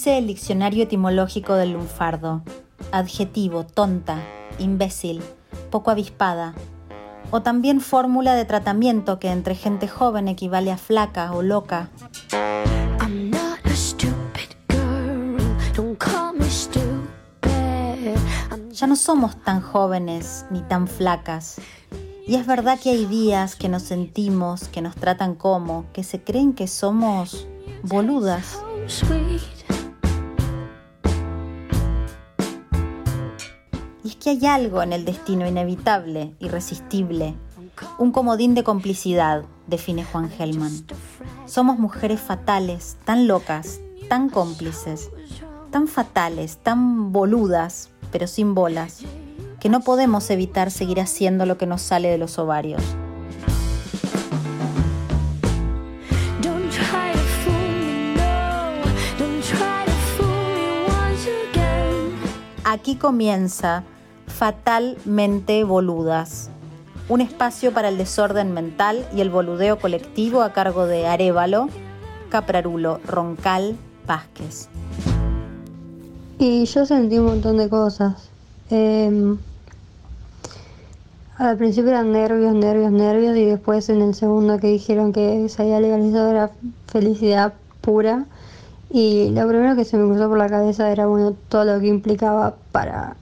Dice el diccionario etimológico del lunfardo, adjetivo, tonta, imbécil, poco avispada, o también fórmula de tratamiento que entre gente joven equivale a flaca o loca. Ya no somos tan jóvenes ni tan flacas. Y es verdad que hay días que nos sentimos, que nos tratan como, que se creen que somos boludas. Que hay algo en el destino inevitable, irresistible, un comodín de complicidad, define Juan Gelman. Somos mujeres fatales, tan locas, tan cómplices, tan fatales, tan boludas, pero sin bolas, que no podemos evitar seguir haciendo lo que nos sale de los ovarios. Aquí comienza Fatalmente Boludas, un espacio para el desorden mental y el boludeo colectivo a cargo de Arevalo, Caprarulo, Roncal, Vázquez. Y yo sentí un montón de cosas. Em, al principio eran nervios, nervios, nervios y después en el segundo que dijeron que se había legalizado era felicidad pura. Y lo primero que se me cruzó por la cabeza era bueno todo lo que implicaba para,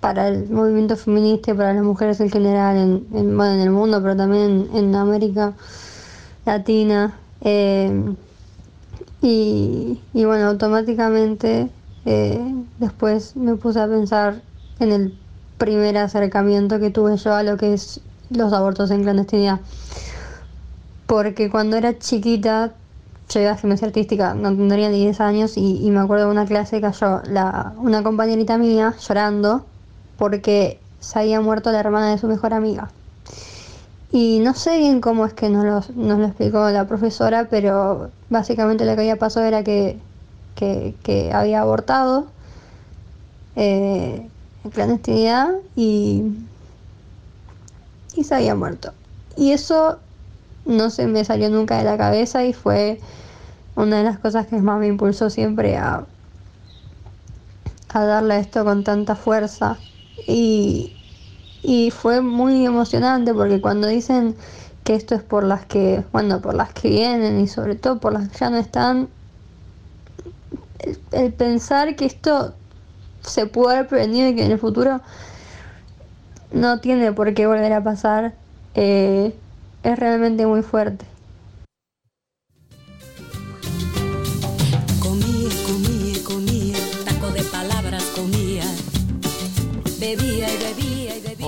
para el movimiento feminista y para las mujeres en general en, en, en el mundo, pero también en, América Latina. Eh, y, bueno, automáticamente eh, después me puse a pensar en el primer acercamiento que tuve yo a lo que es los abortos en clandestinidad. Porque cuando era chiquita yo iba a gimnasia artística, no tendría ni 10 años y, me acuerdo de una clase que cayó la, una compañerita mía llorando porque se había muerto la hermana de su mejor amiga. Y no sé bien cómo es que nos lo, nos lo explicó la profesora, pero básicamente lo que había pasado era que, que, había abortado eh, en clandestinidad y, y se había muerto. Y eso no se me salió nunca de la cabeza y fue una de las cosas que más me impulsó siempre a, a darle esto con tanta fuerza. Y, y fue muy emocionante porque cuando dicen que esto es por las que, bueno, por las que vienen y sobre todo por las que ya no están, el, pensar que esto se puede haber prevenido y que en el futuro no tiene por qué volver a pasar, eh, es realmente muy fuerte.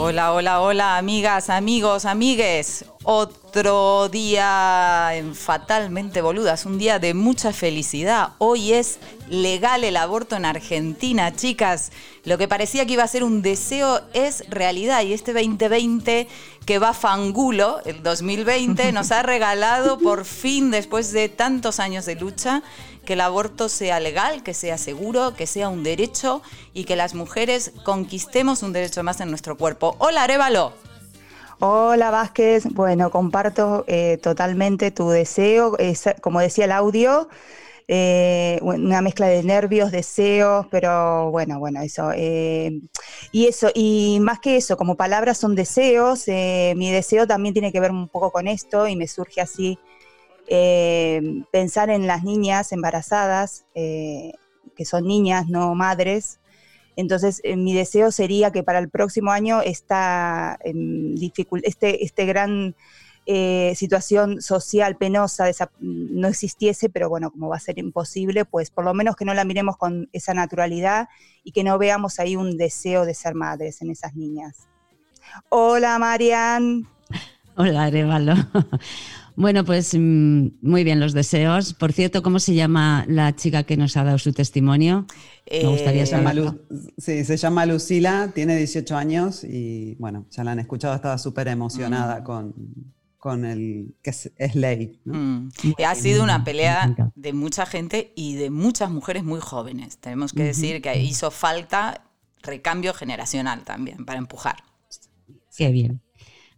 Hola, hola, hola, amigas, amigos, amigues. Otro día en Fatalmente Boludas, un día de mucha felicidad. Hoy es legal el aborto en Argentina, chicas. Lo que parecía que iba a ser un deseo es realidad y este 2020 que va fangulo, el 2020, nos ha regalado por fin, después de tantos años de lucha, que el aborto sea legal, que sea seguro, que sea un derecho y que las mujeres conquistemos un derecho más en nuestro cuerpo. Hola, Arevalo. Hola Vázquez, bueno, comparto eh, totalmente tu deseo, como decía el audio, eh, una mezcla de nervios, deseos, pero bueno, bueno, eso. Eh, y eso, y más que eso, como palabras son deseos, mi deseo también tiene que ver un poco con esto y me surge así pensar en las niñas embarazadas, que son niñas, no madres, entonces, eh, mi deseo sería que para el próximo año esta este, este gran eh, situación social penosa no existiese, pero bueno, como va a ser imposible, pues por lo menos que no la miremos con esa naturalidad y que no veamos ahí un deseo de ser madres en esas niñas. Hola, Marian. Hola, Arevalo. Bueno, pues mm, muy bien los deseos. Por cierto, ¿cómo se llama la chica que nos ha dado su testimonio? Me gustaría eh, saberlo. sí, se llama Lucila, tiene 18 años y bueno, ya la han escuchado, estaba súper emocionada mm. con, con el que es, ley. Mm. Ha sido una pelea de mucha gente y de muchas mujeres muy jóvenes. Tenemos que decir que hizo falta recambio generacional también para empujar. Qué bien.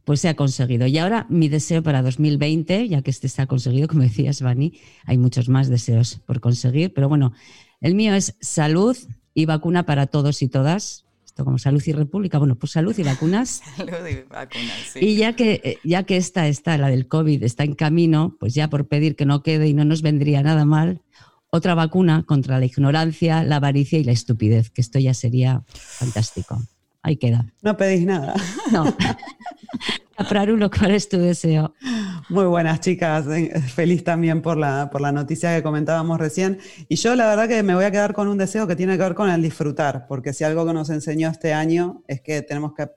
Pues se ha conseguido. Y ahora mi deseo para 2020, ya que este se ha conseguido, como decías, Vani, hay muchos más deseos por conseguir, pero bueno, el mío es salud y vacuna para todos y todas. Esto como salud y república, bueno, pues salud y vacunas. salud y vacunas, sí. Y ya que, eh, ya que esta está, la del COVID, está en camino, pues ya por pedir que no quede y no nos vendría nada mal, otra vacuna contra la ignorancia, la avaricia y la estupidez, que esto ya sería fantástico. Ahí queda. No pedís nada. No. uno, ¿cuál es tu deseo? Muy buenas chicas, eh, feliz también por la, por la noticia que comentábamos recién. Y yo la verdad que me voy a quedar con un deseo que tiene que ver con el disfrutar, porque si algo que nos enseñó este año es que tenemos que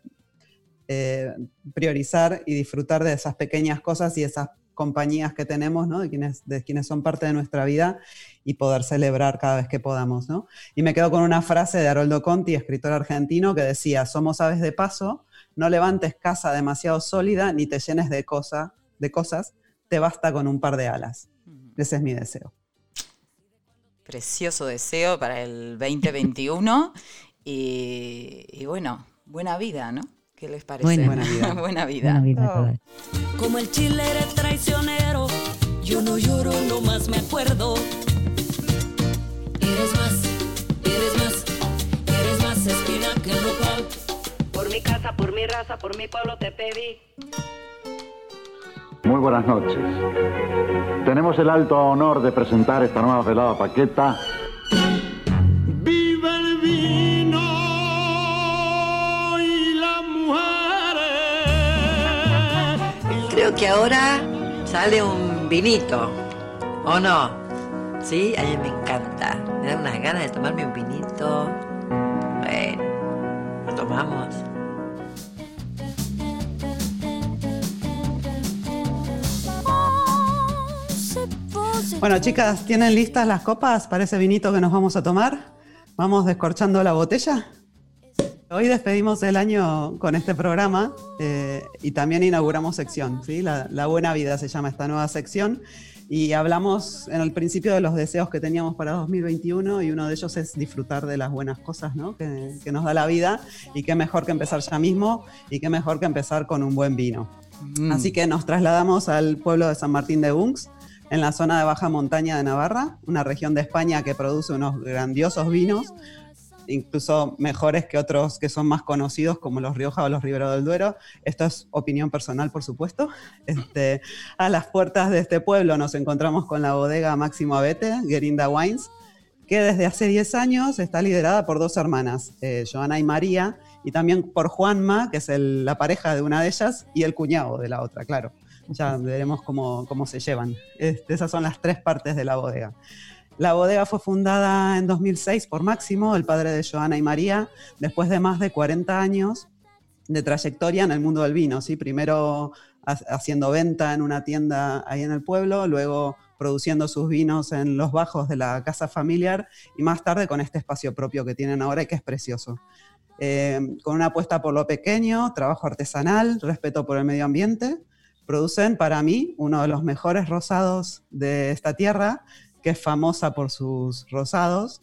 eh, priorizar y disfrutar de esas pequeñas cosas y esas compañías que tenemos, ¿no? de, quienes, de quienes son parte de nuestra vida y poder celebrar cada vez que podamos. ¿no? Y me quedo con una frase de Haroldo Conti, escritor argentino, que decía, somos aves de paso, no levantes casa demasiado sólida ni te llenes de, cosa, de cosas, te basta con un par de alas. Ese es mi deseo. Precioso deseo para el 2021 y, y bueno, buena vida, ¿no? ¿Qué les parece? Buena, Buena vida. Buena vida. Buena vida Oh. Como el chile eres traicionero, yo no lloro, no más me acuerdo. Eres más, eres más, eres más espina que nopal. Por mi casa, por mi raza, por mi pueblo te pedí. Muy buenas noches. Tenemos el alto honor de presentar esta nueva velada paqueta. Creo que ahora sale un vinito, ¿o no? Sí, a mí me encanta. Me da unas ganas de tomarme un vinito. Bueno, lo tomamos. Bueno, chicas, ¿tienen listas las copas para ese vinito que nos vamos a tomar? Vamos descorchando la botella. Hoy despedimos el año con este programa eh, y también inauguramos sección, ¿sí? La, la Buena Vida se llama esta nueva sección y hablamos en el principio de los deseos que teníamos para 2021 y uno de ellos es disfrutar de las buenas cosas ¿no? que, que nos da la vida y qué mejor que empezar ya mismo y qué mejor que empezar con un buen vino. Mm. Así que nos trasladamos al pueblo de San Martín de Bunx, en la zona de baja montaña de Navarra, una región de España que produce unos grandiosos vinos, incluso mejores que otros que son más conocidos como los Rioja o los Ribero del Duero. Esto es opinión personal, por supuesto. Este, a las puertas de este pueblo nos encontramos con la bodega Máximo Abete, Gerinda Wines, que desde hace 10 años está liderada por dos hermanas, eh, Joana y María, y también por Juanma, que es el- la pareja de una de ellas, y el cuñado de la otra, claro. Ya veremos cómo, cómo se llevan. Este, esas son las tres partes de la bodega. La bodega fue fundada en 2006 por Máximo, el padre de Joana y María, después de más de 40 años de trayectoria en el mundo del vino. ¿sí? Primero ha- haciendo venta en una tienda ahí en el pueblo, luego produciendo sus vinos en los bajos de la casa familiar y más tarde con este espacio propio que tienen ahora y que es precioso. Eh, con una apuesta por lo pequeño, trabajo artesanal, respeto por el medio ambiente, producen para mí uno de los mejores rosados de esta tierra, que es famosa por sus rosados,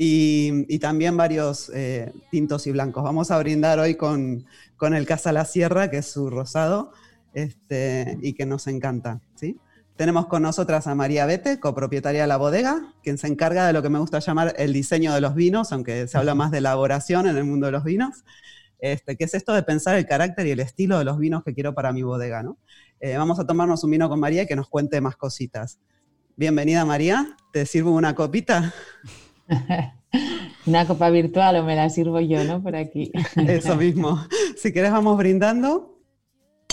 y, y también varios eh, tintos y blancos. Vamos a brindar hoy con, con el Casa La Sierra, que es su rosado, este, y que nos encanta. ¿sí? Tenemos con nosotras a María Bete, copropietaria de la bodega, quien se encarga de lo que me gusta llamar el diseño de los vinos, aunque se habla más de elaboración en el mundo de los vinos. Este, que es esto de pensar el carácter y el estilo de los vinos que quiero para mi bodega. ¿no? Eh, vamos a tomarnos un vino con María y que nos cuente más cositas. Bienvenida María, ¿te sirvo una copita? Una copa virtual o me la sirvo yo, ¿no? Por aquí. Eso mismo. Si quieres vamos brindando.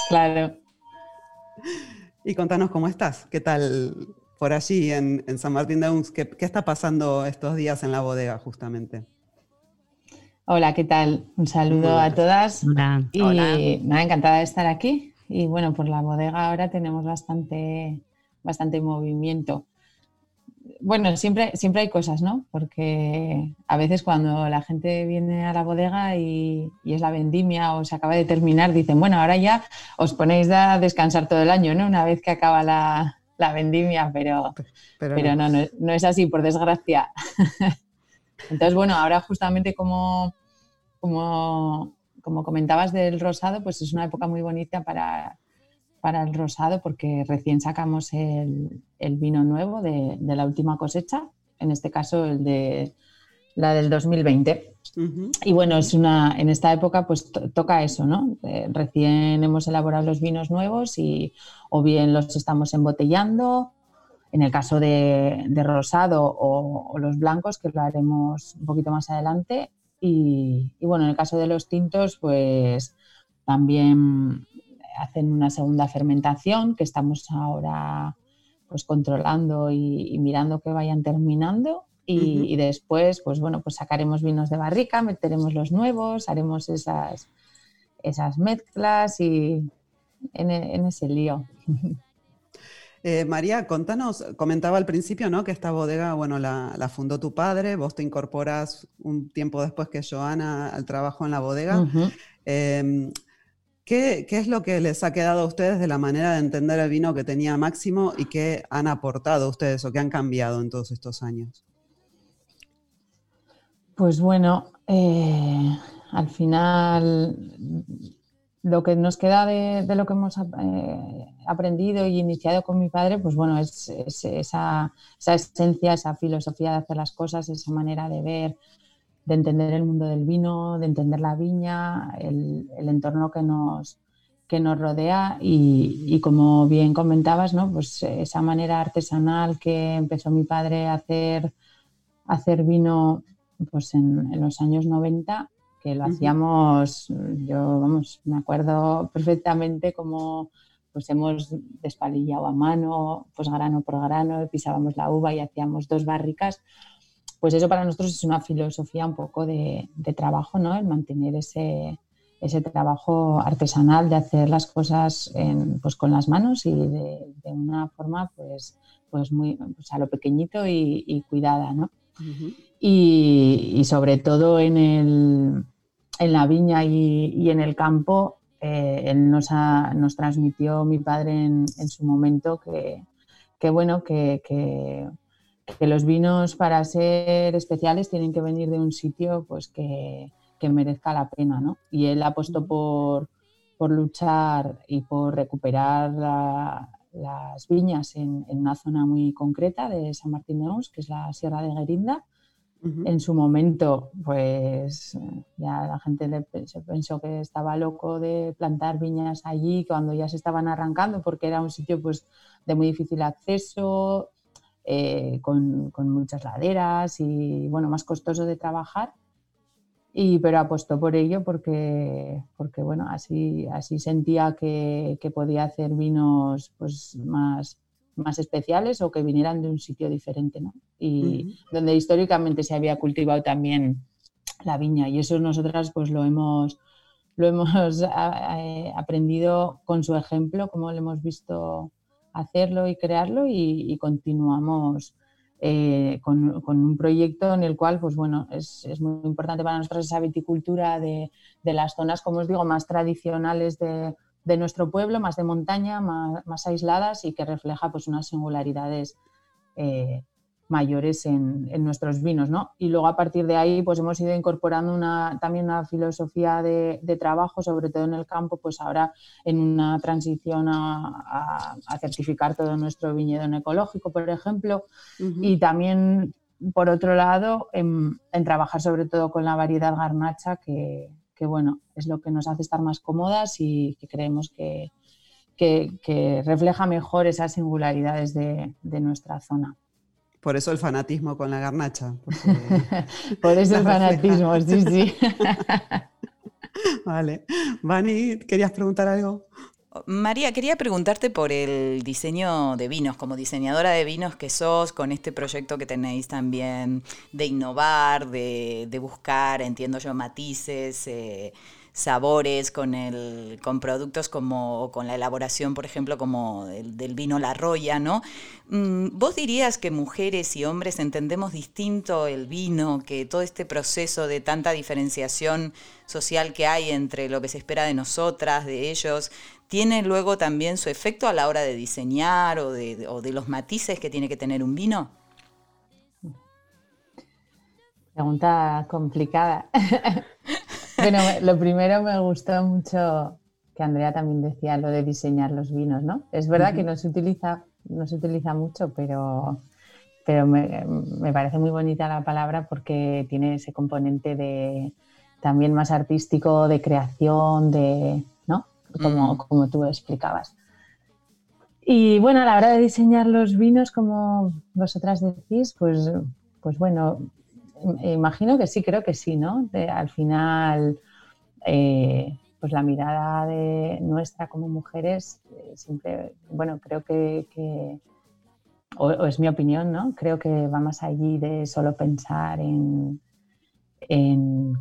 Claro. Y contanos cómo estás. ¿Qué tal por allí en, en San Martín de Uns? ¿Qué, ¿Qué está pasando estos días en la bodega justamente? Hola, ¿qué tal? Un saludo a todas. Hola. Y Hola. nada, encantada de estar aquí. Y bueno, por la bodega ahora tenemos bastante, bastante movimiento. Bueno, siempre, siempre hay cosas, ¿no? Porque a veces cuando la gente viene a la bodega y, y es la vendimia o se acaba de terminar, dicen, bueno, ahora ya os ponéis a descansar todo el año, ¿no? Una vez que acaba la, la vendimia, pero, Pero, pero no, no, es- no es así, por desgracia. Entonces, bueno, ahora justamente como, como, como comentabas del rosado, pues es una época muy bonita para, para el rosado porque recién sacamos el, el vino nuevo de, de, la última cosecha, en este caso el de la del 2020. Y bueno, es una, en esta época pues toca eso, ¿no? Eh, recién hemos elaborado los vinos nuevos y o bien los estamos embotellando, en el caso de, de rosado o, o, los blancos, que lo haremos un poquito más adelante. Y, y, bueno, en el caso de los tintos, pues también hacen una segunda fermentación que estamos ahora pues controlando y, y mirando que vayan terminando y, uh -huh. y, después, pues bueno, pues sacaremos vinos de barrica, meteremos los nuevos, haremos esas, esas mezclas y en, en ese lío. Eh, María, contanos, comentaba al principio, ¿no? Que esta bodega, bueno, la, la, fundó tu padre, vos te incorporas un tiempo después que Joana al trabajo en la bodega. Uh -huh. eh, ¿qué, ¿qué, es lo que les ha quedado a ustedes de la manera de entender el vino que tenía Máximo y qué han aportado ustedes o qué han cambiado en todos estos años? Pues bueno, eh, al final lo que nos queda de, lo que hemos eh, aprendido y iniciado con mi padre, pues bueno, es, es esa, esa, esencia, esa filosofía de hacer las cosas, esa manera de ver, de entender el mundo del vino, de entender la viña, el, el entorno que nos, que nos rodea y, y, como bien comentabas, ¿no? pues esa manera artesanal que empezó mi padre a hacer, a hacer vino pues en, en, los años 90, que lo uh -huh. hacíamos, yo vamos, me acuerdo perfectamente como pues hemos despalillado a mano, pues grano por grano, pisábamos la uva y hacíamos dos barricas, pues eso para nosotros es una filosofía un poco de, de trabajo, ¿no? El mantener ese, ese trabajo artesanal de hacer las cosas en, pues con las manos y de, de, una forma pues, pues muy pues a lo pequeñito y, y cuidada, ¿no? Uh -huh. y, y, sobre todo en, el, en la viña y, y en el campo eh, él nos, ha, nos, transmitió mi padre en, en su momento que, que bueno, que, que, que, los vinos para ser especiales tienen que venir de un sitio pues que, merezca la pena, ¿no? Y él apostó por, por luchar y por recuperar la, las viñas en, en, una zona muy concreta de San Martín de Ons, que es la Sierra de Guerinda, en su momento, pues ya la gente le, se pensó que estaba loco de plantar viñas allí cuando ya se estaban arrancando, porque era un sitio pues, de muy difícil acceso, eh, con, con, muchas laderas y bueno, más costoso de trabajar. Y, pero apostó por ello porque, porque bueno, así, así sentía que, que podía hacer vinos pues, más, más especiales o que vinieran de un sitio diferente, ¿no? Y uh -huh. donde históricamente se había cultivado también la viña y eso nosotras pues lo hemos lo hemos eh, aprendido con su ejemplo, como lo hemos visto hacerlo y crearlo y, continuamos eh, con, un proyecto en el cual, pues bueno, es, es, muy importante para nosotros esa viticultura de, de las zonas, como os digo, más tradicionales de, de nuestro pueblo, más de montaña, más, más, aisladas y que refleja pues unas singularidades eh, mayores en, en, nuestros vinos, ¿no? Y luego a partir de ahí pues hemos ido incorporando una, también una filosofía de, de, trabajo, sobre todo en el campo, pues ahora en una transición a, a, a certificar todo nuestro viñedo en ecológico, por ejemplo, uh -huh. y también por otro lado en, en trabajar sobre todo con la variedad garnacha que, que bueno, es lo que nos hace estar más cómodas y que creemos que, que, que refleja mejor esas singularidades de, de, nuestra zona. Por eso el fanatismo con la garnacha. Por eso el fanatismo, sí, sí. vale. Vani, ¿querías preguntar algo? María, quería preguntarte por el diseño de vinos, como diseñadora de vinos que sos, con este proyecto que tenéis también de innovar, de, de buscar, entiendo yo, matices, eh, sabores con, el, con productos como con la elaboración, por ejemplo, como el, del vino La Roya, ¿no? Mm, ¿Vos dirías que mujeres y hombres entendemos distinto el vino, que todo este proceso de tanta diferenciación social que hay entre lo que se espera de nosotras, de ellos, tiene luego también su efecto a la hora de diseñar o de, o de los matices que tiene que tener un vino? Pregunta complicada. Bueno, lo primero me gustó mucho que Andrea también decía lo de diseñar los vinos, ¿no? Es verdad que no se utiliza, no se utiliza mucho, pero, pero me, me parece muy bonita la palabra porque tiene ese componente de también más artístico, de creación, de, ¿no? Como, como tú explicabas. Y bueno, a la hora de diseñar los vinos, como vosotras decís, pues, pues bueno, imagino que sí, creo que sí, ¿no? Al final, eh, pues la mirada de nuestra como mujeres eh, siempre, bueno, creo que, o, es mi opinión, ¿no? Creo que va más allí de solo pensar en, en,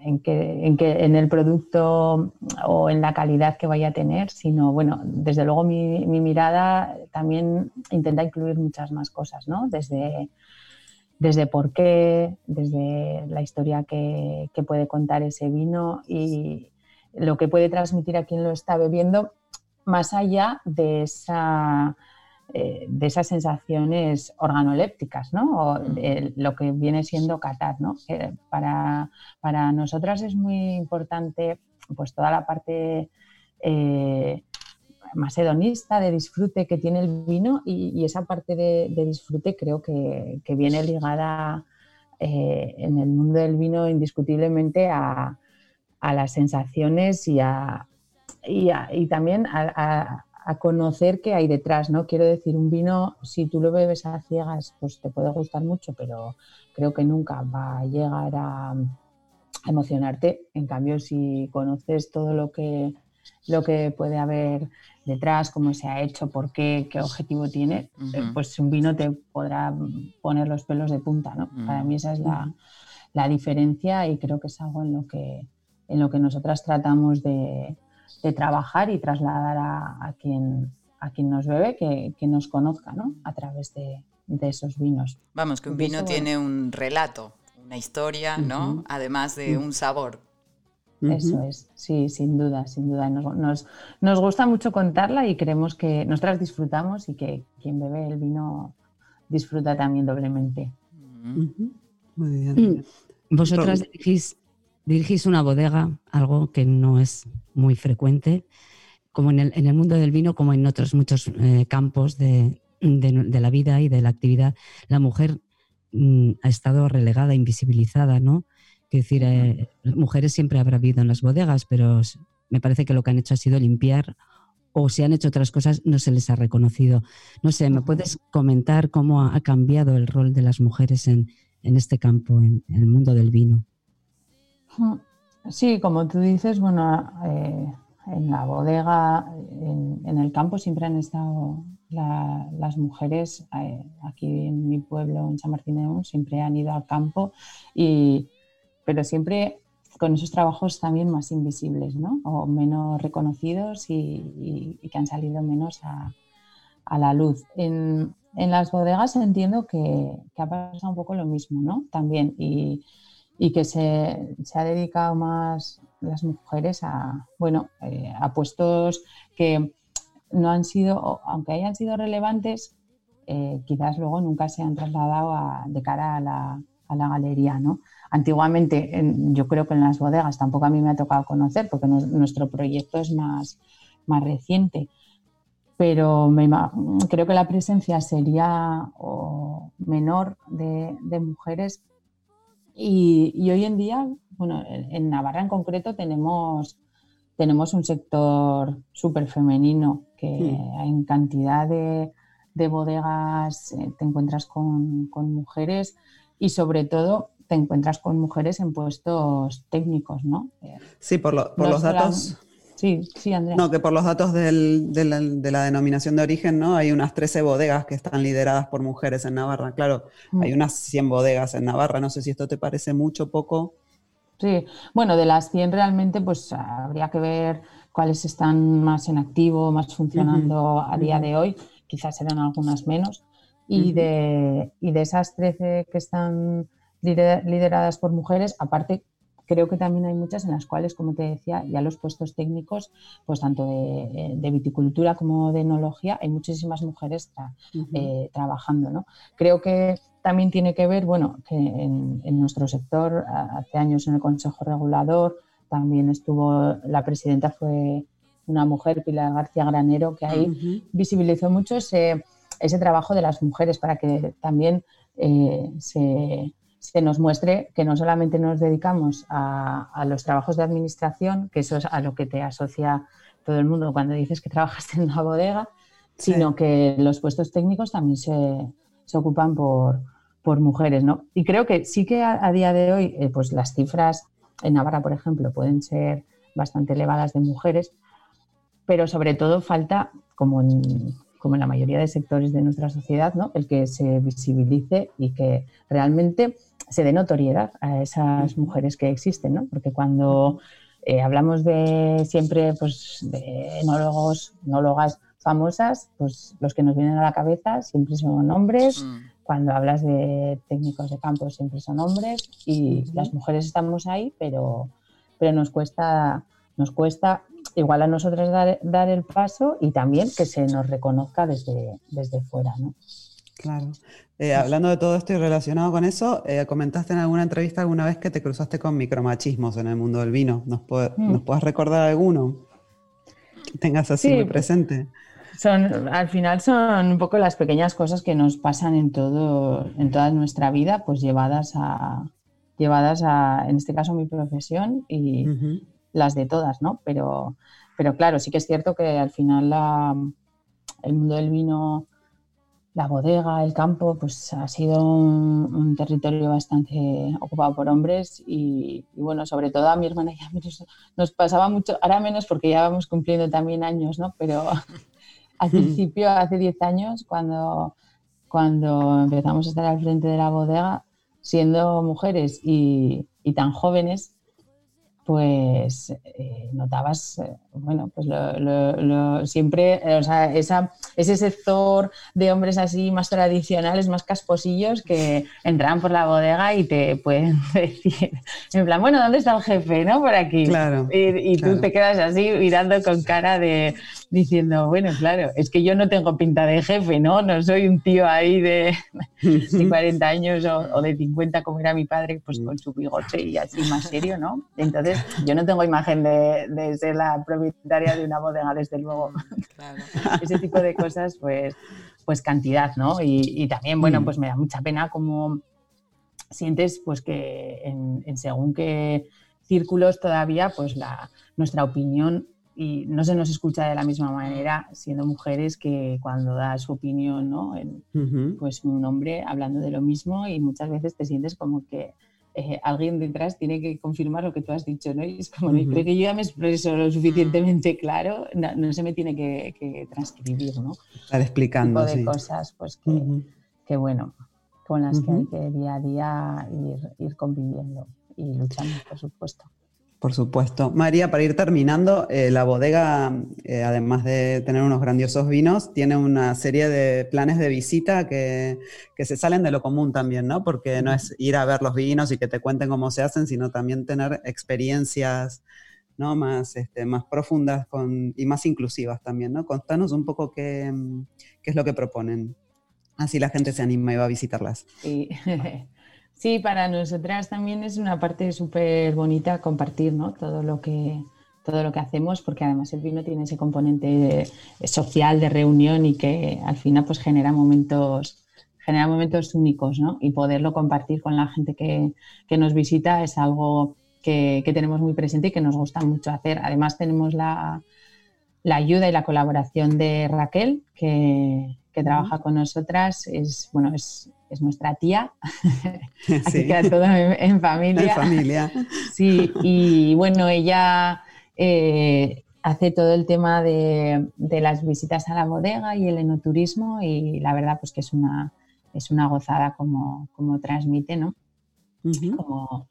en que, en que en el producto o en la calidad que vaya a tener, sino, bueno, desde luego mi, mi mirada también intenta incluir muchas más cosas, ¿no? Desde, desde por qué, desde la historia que, que puede contar ese vino y lo que puede transmitir a quien lo está bebiendo, más allá de esa eh, de esas sensaciones organolépticas, ¿no? O de lo que viene siendo catar, ¿no? Que para, para nosotras es muy importante pues toda la parte eh, más de disfrute que tiene el vino y, esa parte de, disfrute creo que, viene ligada eh, en el mundo del vino indiscutiblemente a, las sensaciones y, y, a- y también a, conocer qué hay detrás, ¿no? Quiero decir, un vino, si tú lo bebes a ciegas, pues te puede gustar mucho, pero creo que nunca va a llegar a, a emocionarte. En cambio, si conoces todo lo que, lo que puede haber detrás, cómo se ha hecho, por qué, qué objetivo tiene, eh, pues un vino te podrá poner los pelos de punta, ¿no? Para mí esa es la, la diferencia y creo que es algo en lo que, en lo que nosotras tratamos de, de trabajar y trasladar a, a quien, a quien nos bebe, que, que nos conozca ¿no? a través de, de esos vinos. Vamos, que un vino eso, tiene un relato, una historia, ¿no? Además de un sabor. Eso es, sí, sin duda, sin duda. Nos, nos, nos gusta mucho contarla y creemos que nosotras disfrutamos y que quien bebe el vino disfruta también doblemente. Muy bien. Vosotras Ro- dirigís, dirigís una bodega, algo que no es muy frecuente, como en el, en el mundo del vino, como en otros muchos eh, campos de, de- de la vida y de la actividad. La mujer mm, ha estado relegada, invisibilizada, ¿no? Es decir, eh, mujeres siempre habrá habido en las bodegas, pero me parece que lo que han hecho ha sido limpiar o si han hecho otras cosas no se les ha reconocido. No sé, ¿me puedes comentar cómo ha, cambiado el rol de las mujeres en, en este campo, en, en el mundo del vino? Sí, como tú dices, bueno, eh, en la bodega, en, en el campo siempre han estado la- las mujeres, eh, aquí en mi pueblo, en San Martín de siempre han ido al campo, y, pero siempre con esos trabajos también más invisibles, ¿no? O menos reconocidos y, y- y que han salido menos a, a la luz. En, en las bodegas entiendo que, que ha pasado un poco lo mismo, ¿no? También, y, y que se, se ha dedicado más las mujeres a, bueno, eh, a puestos que no han sido, aunque hayan sido relevantes, eh, quizás luego nunca se han trasladado a- de cara a la, a la galería, ¿no? Antiguamente, en- yo creo que en las bodegas tampoco a mí me ha tocado conocer, porque nuestro proyecto es más, más reciente, pero me creo que la presencia sería o, menor de, de mujeres. Y, y hoy en día, bueno, en, en Navarra en concreto tenemos, tenemos un sector súper femenino que en cantidad de, de bodegas eh, te encuentras con, con mujeres y sobre todo te encuentras con mujeres en puestos técnicos, ¿no? Eh, Sí, por, lo- por no los datos. Sí, sí, Andrea. No, que por los datos del- de, la, de la denominación de origen, ¿no? Hay unas 13 bodegas que están lideradas por mujeres en Navarra. Claro, Mm. hay unas 100 bodegas en Navarra. No sé si esto te parece mucho, poco. Sí, bueno, de las 100 realmente pues habría que ver cuáles están más en activo, más funcionando a día de hoy, quizás serán algunas menos, y, de, y de esas 13 que están lider- lideradas por mujeres, aparte creo que también hay muchas en las cuales, como te decía, ya los puestos técnicos, pues tanto de, de viticultura como de enología, hay muchísimas mujeres tra- eh, trabajando. ¿no? Creo que también tiene que ver, bueno, que en, en nuestro sector, hace años en el Consejo Regulador, también estuvo, la presidenta fue una mujer, Pilar García Granero, que ahí visibilizó mucho ese, ese trabajo de las mujeres para que también eh, se, se nos muestre que no solamente nos dedicamos a, a los trabajos de administración, que eso es a lo que te asocia todo el mundo cuando dices que trabajas en una bodega, sino que los puestos técnicos también se, se ocupan por, por mujeres, ¿no? Y creo que sí que a, a día de hoy, eh, pues las cifras en Navarra, por ejemplo, pueden ser bastante elevadas de mujeres, pero sobre todo falta, como en, como en la mayoría de sectores de nuestra sociedad, ¿no? el que se visibilice y que realmente se dé notoriedad a esas mujeres que existen, ¿no? porque cuando eh, hablamos de siempre pues, de enólogos, enólogas famosas, pues los que nos vienen a la cabeza siempre son hombres. Cuando hablas de técnicos de campo siempre son hombres y las mujeres estamos ahí, pero, pero nos cuesta, nos cuesta igual a nosotras dar, dar el paso y también que se nos reconozca desde, desde fuera. ¿no? Claro. Eh, hablando de todo esto y relacionado con eso, eh, comentaste en alguna entrevista alguna vez que te cruzaste con micromachismos en el mundo del vino. ¿Nos, puede- Mm. ¿nos puedes recordar alguno? Que tengas así Sí, muy presente. Son, al final son un poco las pequeñas cosas que nos pasan en todo, en toda nuestra vida, pues llevadas a, llevadas a, en este caso, mi profesión y las de todas, ¿no? Pero, pero claro, sí que es cierto que al final la- el mundo del vino, la bodega, el campo, pues ha sido un, un territorio bastante ocupado por hombres y, y bueno, sobre todo a mi hermana y a mí nos, nos pasaba mucho, ahora menos porque ya vamos cumpliendo también años, ¿no? Pero al principio, hace 10 años, cuando, cuando empezamos a estar al frente de la bodega, siendo mujeres y, y tan jóvenes, pues eh, notabas, eh, bueno, pues lo, lo- lo- siempre, eh, o sea, esa, ese sector de hombres así más tradicionales, más casposillos, que entran por la bodega y te pueden decir, en plan, bueno, ¿dónde está el jefe? ¿No? Por aquí. Claro, Y, y claro. tú te quedas así mirando con cara de, diciendo, bueno, claro, es que yo no tengo pinta de jefe, ¿no? No soy un tío ahí de, de 40 años o, o de 50 como era mi padre, pues con su bigote y así más serio, ¿no? Entonces, yo no tengo imagen de, de ser la propietaria de una bodega, desde luego. Ese tipo de cosas, pues, pues cantidad, ¿no? Y, y también, bueno, Mm. pues me da mucha pena como sientes pues que en, en según qué círculos todavía pues la, nuestra opinión y no se nos escucha de la misma manera siendo mujeres que cuando da su opinión ¿no? En, pues un hombre hablando de lo mismo y muchas veces te sientes como que eh, alguien detrás tiene que confirmar lo que tú has dicho, ¿no? Y es como, Ujú. creo que yo ya me expreso lo suficientemente claro, no, no se me tiene que, que transcribir, ¿no? Estar explicando, tipo de sí. cosas, pues que, que bueno, con las que hay que día a día ir, ir conviviendo y luchando, por supuesto. Por supuesto. María, para ir terminando, eh, la bodega, eh, además de tener unos grandiosos vinos, tiene una serie de planes de visita que, que se salen de lo común también, ¿no? Porque no es ir a ver los vinos y que te cuenten cómo se hacen, sino también tener experiencias ¿no? más, este, más profundas con, y más inclusivas también, ¿no? Contanos un poco qué, qué es lo que proponen. Así la gente se anima y va a visitarlas. Sí. Sí, para nosotras también es una parte súper bonita compartir ¿no? todo, lo que, todo lo que hacemos, porque además el vino tiene ese componente social de reunión y que al final pues, genera, momentos, genera momentos únicos ¿no? y poderlo compartir con la gente que, que nos visita es algo que, que tenemos muy presente y que nos gusta mucho hacer. Además tenemos la, la ayuda y la colaboración de Raquel, que, que trabaja con nosotras, es, bueno, es, es nuestra tía, Sí. queda todo en, en familia. En familia. Sí, y bueno, ella eh, hace todo el tema de, de las visitas a la bodega y el enoturismo y la verdad pues que es una, es una gozada como, como transmite, ¿no? Como,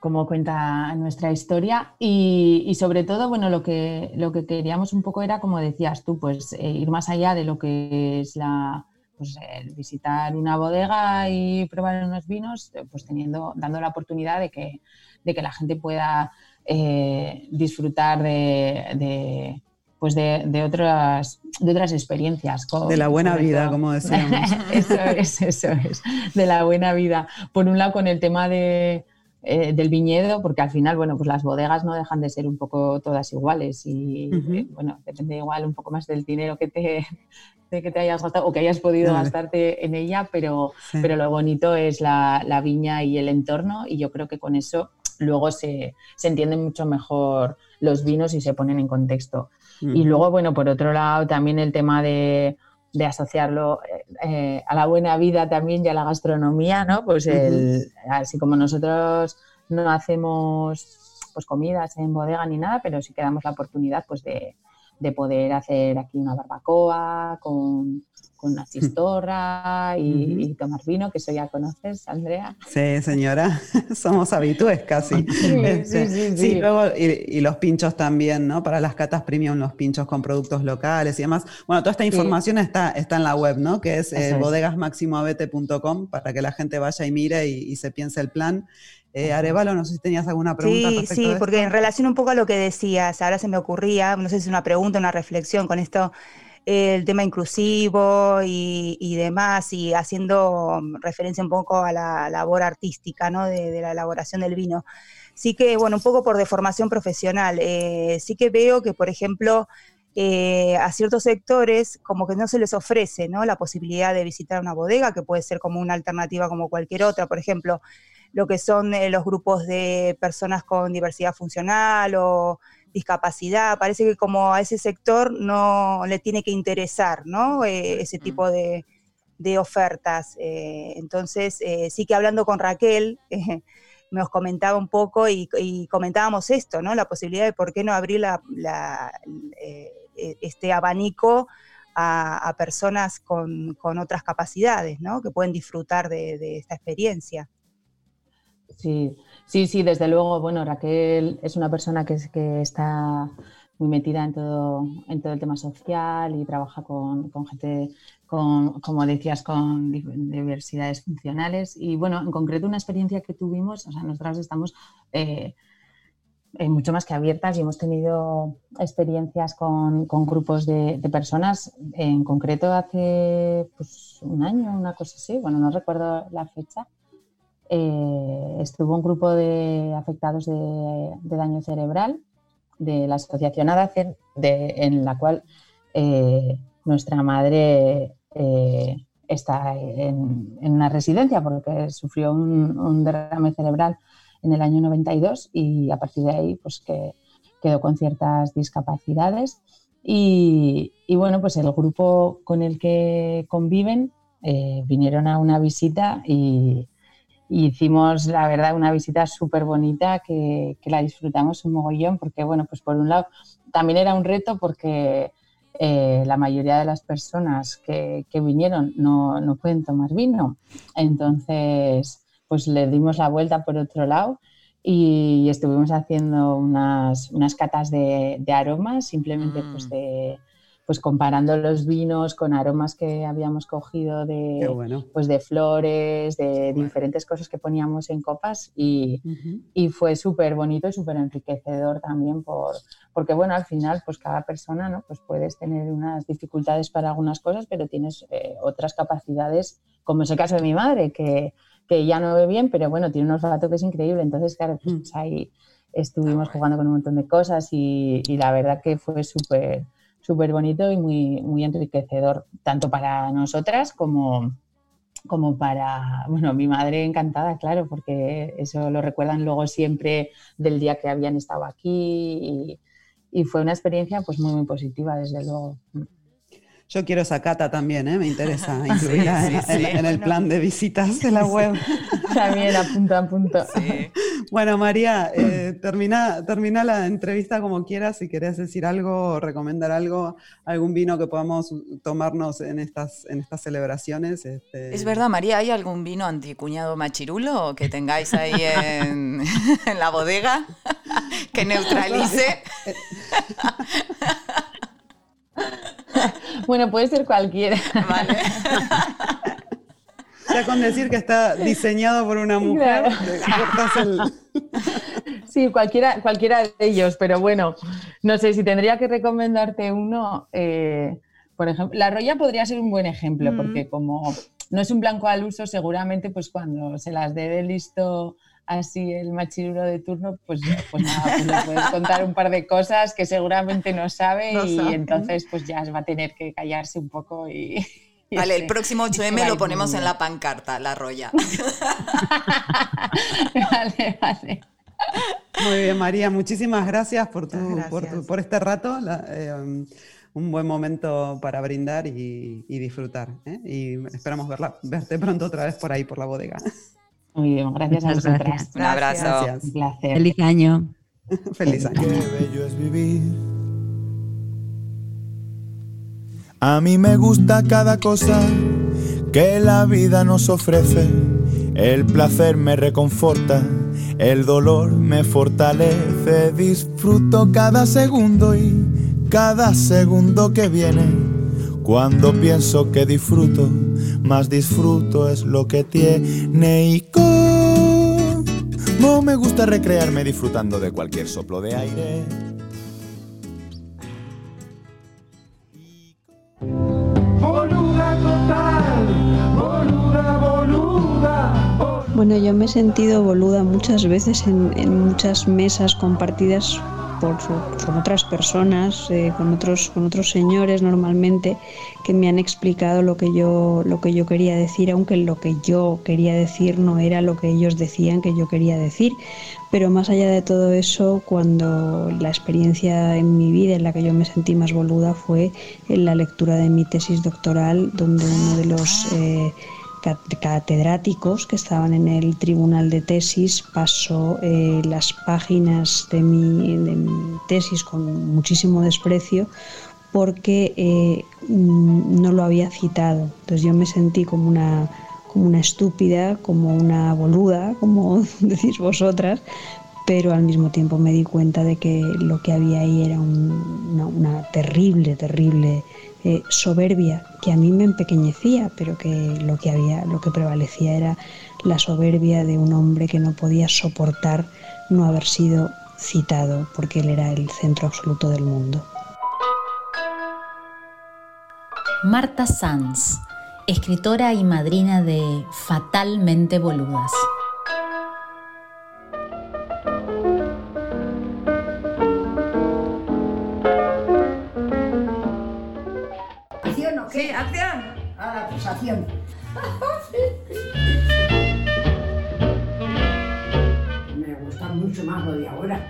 como cuenta nuestra historia y, y sobre todo, bueno, lo que, lo que queríamos un poco era, como decías tú, pues eh, ir más allá de lo que es la, pues, visitar una bodega y probar unos vinos, eh, pues teniendo, dando la oportunidad de que, de que la gente pueda eh, disfrutar de, de pues de, otras, de otras experiencias. de la buena vida, como decíamos. eso es, eso es, de la buena vida. Por un lado, con el tema de, eh, del viñedo, porque al final, bueno, pues las bodegas no dejan de ser un poco todas iguales y, bueno, depende igual un poco más del dinero que te, que te hayas gastado o que hayas podido gastarte en ella, pero, pero lo bonito es la, la, viña y el entorno y yo creo que con eso luego se, se entienden mucho mejor los vinos y se ponen en contexto. Y luego, bueno, por otro lado, también el tema de, de asociarlo eh, eh, a la buena vida también y a la gastronomía, ¿no? Pues el, así como nosotros no hacemos pues comidas en bodega ni nada, pero sí que damos la oportunidad pues de, de poder hacer aquí una barbacoa con, con una chistorra y, tomar vino, que eso ya conoces, Andrea. Sí, señora, somos habitués casi. Sí, este, sí, sí, luego, y, los pinchos también, ¿no? Para las catas premium, los pinchos con productos locales y demás. Bueno, toda esta información está, está en la web, ¿no? Que es, eh, para que la gente vaya y mire y, se piense el plan. Eh, Arevalo, no sé si tenías alguna pregunta. Sí, sí, porque en relación un poco a lo que decías, ahora se me ocurría, no sé si es una pregunta, una reflexión con esto el tema inclusivo y, demás, y haciendo referencia un poco a la labor artística ¿no? de, la elaboración del vino. Sí que, bueno, un poco por deformación profesional, eh, sí que veo que, por ejemplo, eh, a ciertos sectores como que no se les ofrece ¿no? la posibilidad de visitar una bodega, que puede ser como una alternativa como cualquier otra, por ejemplo, lo que son eh, los grupos de personas con diversidad funcional o discapacidad. Parece que como a ese sector no le tiene que interesar ¿no? Eh, ese tipo de, ofertas. Eh, entonces, eh, sí que hablando con Raquel, nos comentaba un poco y, comentábamos esto, ¿no? La posibilidad de por qué no abrir la, este abanico a, personas con, otras capacidades, ¿no? Que pueden disfrutar de, de esta experiencia. Sí, Sí, sí, desde luego. Bueno, Raquel es una persona que, que está muy metida en todo, en todo el tema social y trabaja con, gente, con, como decías, con diversidades funcionales. Y bueno, en concreto una experiencia que tuvimos, o sea, nosotras estamos eh, eh, mucho más que abiertas y hemos tenido experiencias con, grupos de, personas, en concreto hace pues, un año, una cosa así, bueno, no recuerdo la fecha, eh, estuvo un grupo de afectados de, daño cerebral de la asociación ADACER, en la cual eh, nuestra madre eh, está en, una residencia porque sufrió un, derrame cerebral en el año 92 y a partir de ahí pues que quedó con ciertas discapacidades. Y, y bueno pues el grupo con el que conviven vinieron a una visita y, hicimos, la verdad, una visita súper bonita que, la disfrutamos un mogollón porque, bueno, pues por un lado también era un reto porque eh, la mayoría de las personas que, vinieron no, no, pueden tomar vino. Entonces, pues le dimos la vuelta por otro lado y estuvimos haciendo unas, unas catas de, aromas, simplemente pues mm. de pues comparando los vinos con aromas que habíamos cogido de, pues de flores, de diferentes cosas que poníamos en copas y, fue súper bonito y súper enriquecedor también por, porque bueno, al final pues cada persona ¿no? pues puedes tener unas dificultades para algunas cosas, pero tienes eh, otras capacidades, como es el caso de mi madre, que, que ya no ve bien, pero bueno, tiene unos olfato que es increíble, entonces claro, pues, ahí estuvimos jugando con un montón de cosas y, y la verdad que fue súper súper bonito y muy, muy enriquecedor, tanto para nosotras como, como para, bueno, mi madre encantada, claro, porque eso lo recuerdan luego siempre del día que habían estado aquí y, y fue una experiencia pues muy, muy positiva, desde luego. Yo quiero esa cata también, ¿eh? me interesa incluirla en, el plan de visitas de la web. También a punto a punto. Bueno, María, eh, termina, termina la entrevista como quieras. Si querés decir algo o recomendar algo, algún vino que podamos tomarnos en estas, en estas celebraciones. Este, es verdad, María, ¿hay algún vino anticuñado machirulo que tengáis ahí en, en la bodega que neutralice? Bueno, puede ser cualquiera. Vale. Con decir que está diseñado por una mujer, el... Sí, cualquiera, cualquiera de ellos, pero bueno, no sé si tendría que recomendarte uno. eh, por ejemplo, la roya podría ser un buen ejemplo, Mm. porque como no es un blanco al uso, seguramente pues cuando se las dé de listo así el machiruro de turno, pues, pues nada, pues le puedes contar un par de cosas que seguramente no sabe No y sabe. entonces pues ya va a tener que callarse un poco y... Vale, el se- próximo y se 8M va lo ponemos en la pancarta, la roya. vale, vale. Muy bien, María, muchísimas gracias por, tu, por, tu- por este rato. la- eh, um, un buen momento para brindar y, y disfrutar. ¿eh? Y esperamos verla, verte pronto otra vez por ahí, por la bodega. Muy bien, gracias a vosotras. gracias. Un abrazo. Gracias. Un placer. Feliz año. Feliz año. Qué bello es vivir. A mí me gusta cada cosa que la vida nos ofrece. El placer me reconforta, el dolor me fortalece. Disfruto cada segundo y cada segundo que viene. Cuando pienso que disfruto, más disfruto es lo que tiene y como me gusta recrearme disfrutando de cualquier soplo de aire. Bueno, yo me he sentido boluda muchas veces en, en muchas mesas compartidas por, con otras personas, eh, con, otros, con otros señores normalmente, que me han explicado lo que, yo, lo que yo quería decir, aunque lo que yo quería decir no era lo que ellos decían que yo quería decir. Pero más allá de todo eso, cuando la experiencia en mi vida en la que yo me sentí más boluda fue en la lectura de mi tesis doctoral, donde uno de los... eh, catedráticos que estaban en el tribunal de tesis pasó eh, las páginas de mi, de mi tesis con muchísimo desprecio porque eh, mm, no lo había citado. Entonces yo me sentí como una, como una estúpida, como una boluda, como decís vosotras, pero al mismo tiempo me di cuenta de que lo que había ahí era un- una, una terrible, terrible eh, soberbia que a mí me empequeñecía, pero que lo que había, lo que prevalecía era la soberbia de un hombre que no podía soportar no haber sido citado porque él era el centro absoluto del mundo. Marta Sanz, escritora y madrina de Fatalmente Boludas. Sí, acción. A la acusación. Me gusta mucho más lo de ahora.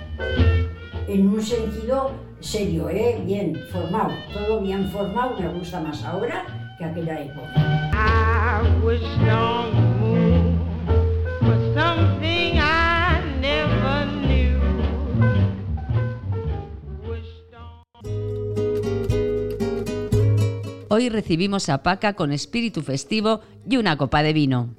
En un sentido serio, ¿eh? Bien formado. Todo bien formado. Me gusta más ahora que aquella época. I wish Hoy recibimos a Paca con espíritu festivo y una copa de vino.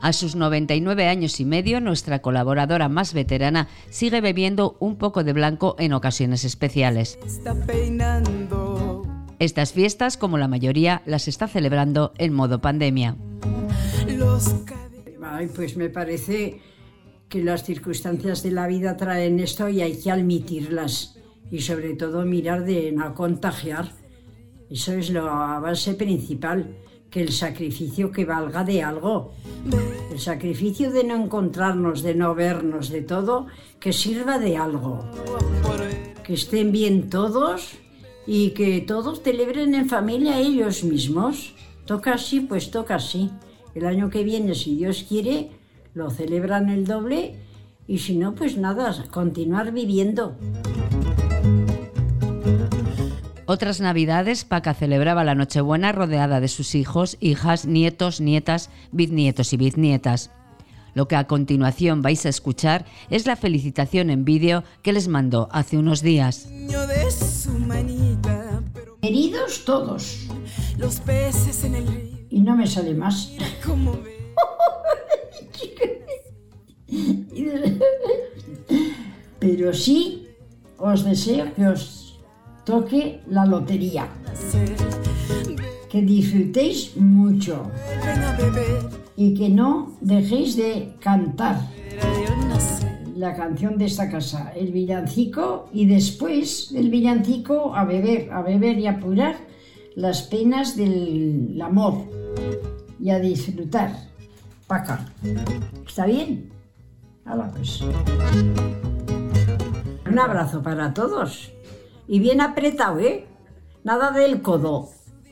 A sus 99 años y medio, nuestra colaboradora más veterana sigue bebiendo un poco de blanco en ocasiones especiales. Está peinando. Estas fiestas, como la mayoría, las está celebrando en modo pandemia. Ay, pues me parece que las circunstancias de la vida traen esto y hay que admitirlas. Y sobre todo mirar de no contagiar. Eso es la base principal, que el sacrificio que valga de algo. El sacrificio de no encontrarnos, de no vernos, de todo, que sirva de algo. Que estén bien todos y que todos celebren en familia ellos mismos. Toca así, pues toca así. El año que viene, si Dios quiere, lo celebran el doble y si no, pues nada, continuar viviendo. Otras navidades, Paca celebraba la Nochebuena rodeada de sus hijos, hijas, nietos, nietas, bisnietos y bisnietas. Lo que a continuación vais a escuchar es la felicitación en vídeo que les mandó hace unos días. Heridos todos. los peces en el río. Y no me sale más. Pero sí os deseo que os toque la lotería. que disfrutéis mucho y que no dejéis de cantar la canción de esta casa, el villancico y después del villancico a beber, a beber y apurar las penas del amor y a disfrutar. Paca. ¿Está bien? Hala, pues. Un abrazo para todos. Y bien apretado, ¿eh? Nada del codo,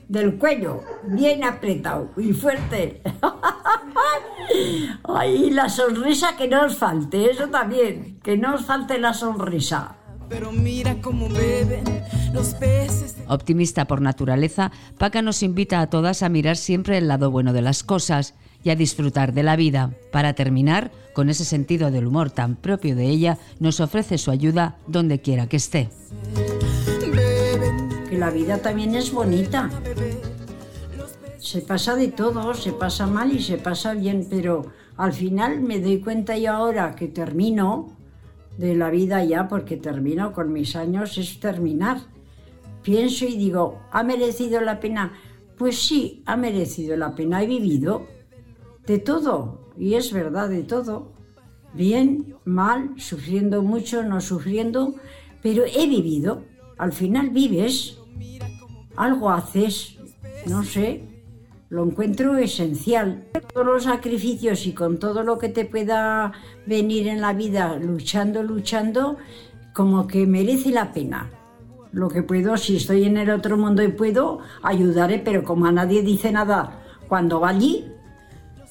del cuello. Bien apretado y fuerte. Ay, la sonrisa que no os falte, eso también. Que no os falte la sonrisa. Pero mira cómo beben los peces. Optimista por naturaleza, Paca nos invita a todas a mirar siempre el lado bueno de las cosas y a disfrutar de la vida. Para terminar, con ese sentido del humor tan propio de ella, nos ofrece su ayuda donde quiera que esté. La vida también es bonita. Se pasa de todo, se pasa mal y se pasa bien, pero al final me doy cuenta yo ahora que termino de la vida ya, porque termino con mis años, es terminar. Pienso y digo, ¿ha merecido la pena? Pues sí, ha merecido la pena, he vivido de todo, y es verdad, de todo. Bien, mal, sufriendo mucho, no sufriendo, pero he vivido. Al final vives, algo haces, no sé, lo encuentro esencial. Todos los sacrificios y con todo lo que te pueda venir en la vida luchando, luchando, como que merece la pena. Lo que puedo, si estoy en el otro mundo y puedo, ayudaré, pero como a nadie dice nada cuando va allí,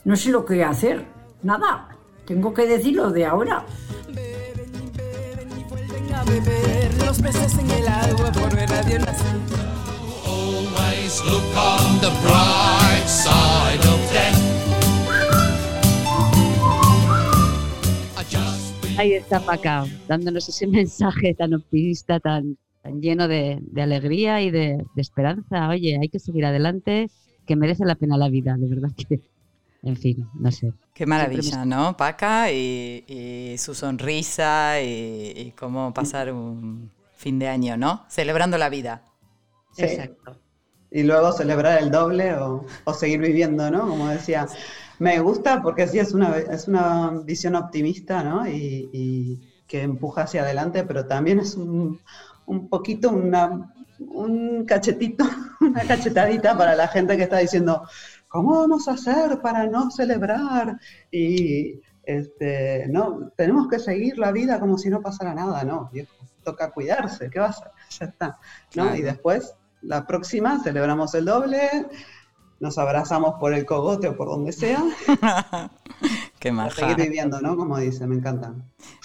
no sé lo que hacer. Nada. Tengo que decirlo de ahora. A beber los peces en el agua por ver a Dios. Always look on the bright side of death. Ahí está Paca, dándonos ese mensaje tan optimista, tan, tan lleno de, de alegría y de, de esperanza. Oye, hay que seguir adelante, que merece la pena la vida, de verdad que, en fin, no sé. Qué maravilla, ¿no? Paca y, y su sonrisa y, y cómo pasar un fin de año, ¿no? Celebrando la vida. Sí. Y luego celebrar el doble o, o seguir viviendo, ¿no? Como decía. Me gusta porque sí es una, es una visión optimista, ¿no? Y, y que empuja hacia adelante, pero también es un, un poquito una, un cachetito, una cachetadita para la gente que está diciendo, ¿cómo vamos a hacer para no celebrar? Y este, no, tenemos que seguir la vida como si no pasara nada, ¿no? viejo, toca cuidarse, ¿qué va a hacer? Ya está, ¿no? Claro. Y después, la próxima, celebramos el doble, nos abrazamos por el cogote o por donde sea, Qué maja. seguir viviendo, ¿no? Como dice, me encanta.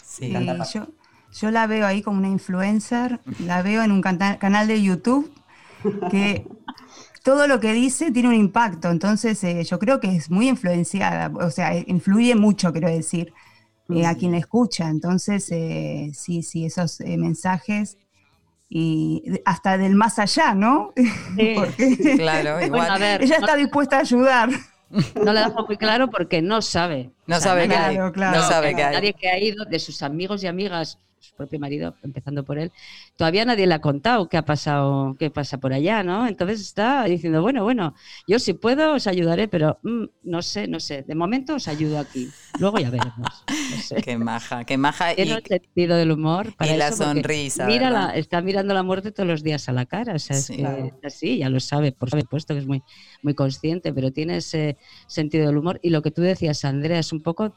Sí. Me encanta yo, yo la veo ahí como una influencer, la veo en un canal de YouTube que todo lo que dice tiene un impacto, entonces eh, yo creo que es muy influenciada, o sea, eh, influye mucho, quiero decir, eh, a quien la escucha, entonces eh, sí, sí, esos eh, mensajes y hasta del más allá, ¿no? Porque Claro, igual. Bueno, a ver, ella no- está dispuesta a ayudar. No le dejo muy claro porque no sabe. No sabe qué hay, Claro, claro. no sabe qué hay. Nadie que ha ido, de sus amigos y amigas, su propio marido, empezando por él, todavía nadie le ha contado qué ha pasado, qué pasa por allá, ¿no? Entonces está diciendo, bueno, bueno, yo si puedo os ayudaré, pero mm, no sé, no sé. De momento os ayudo aquí. Luego ya veremos. No sé. Qué maja, qué maja. Tiene Y, el sentido del humor. Para y la eso, sonrisa, Mira la, está mirando la muerte todos los días a la cara. O sea, es Sí. que Claro. así, ya lo sabe, por supuesto que es muy, muy consciente, pero tiene ese sentido del humor. Y lo que tú decías, Andrea, es un poco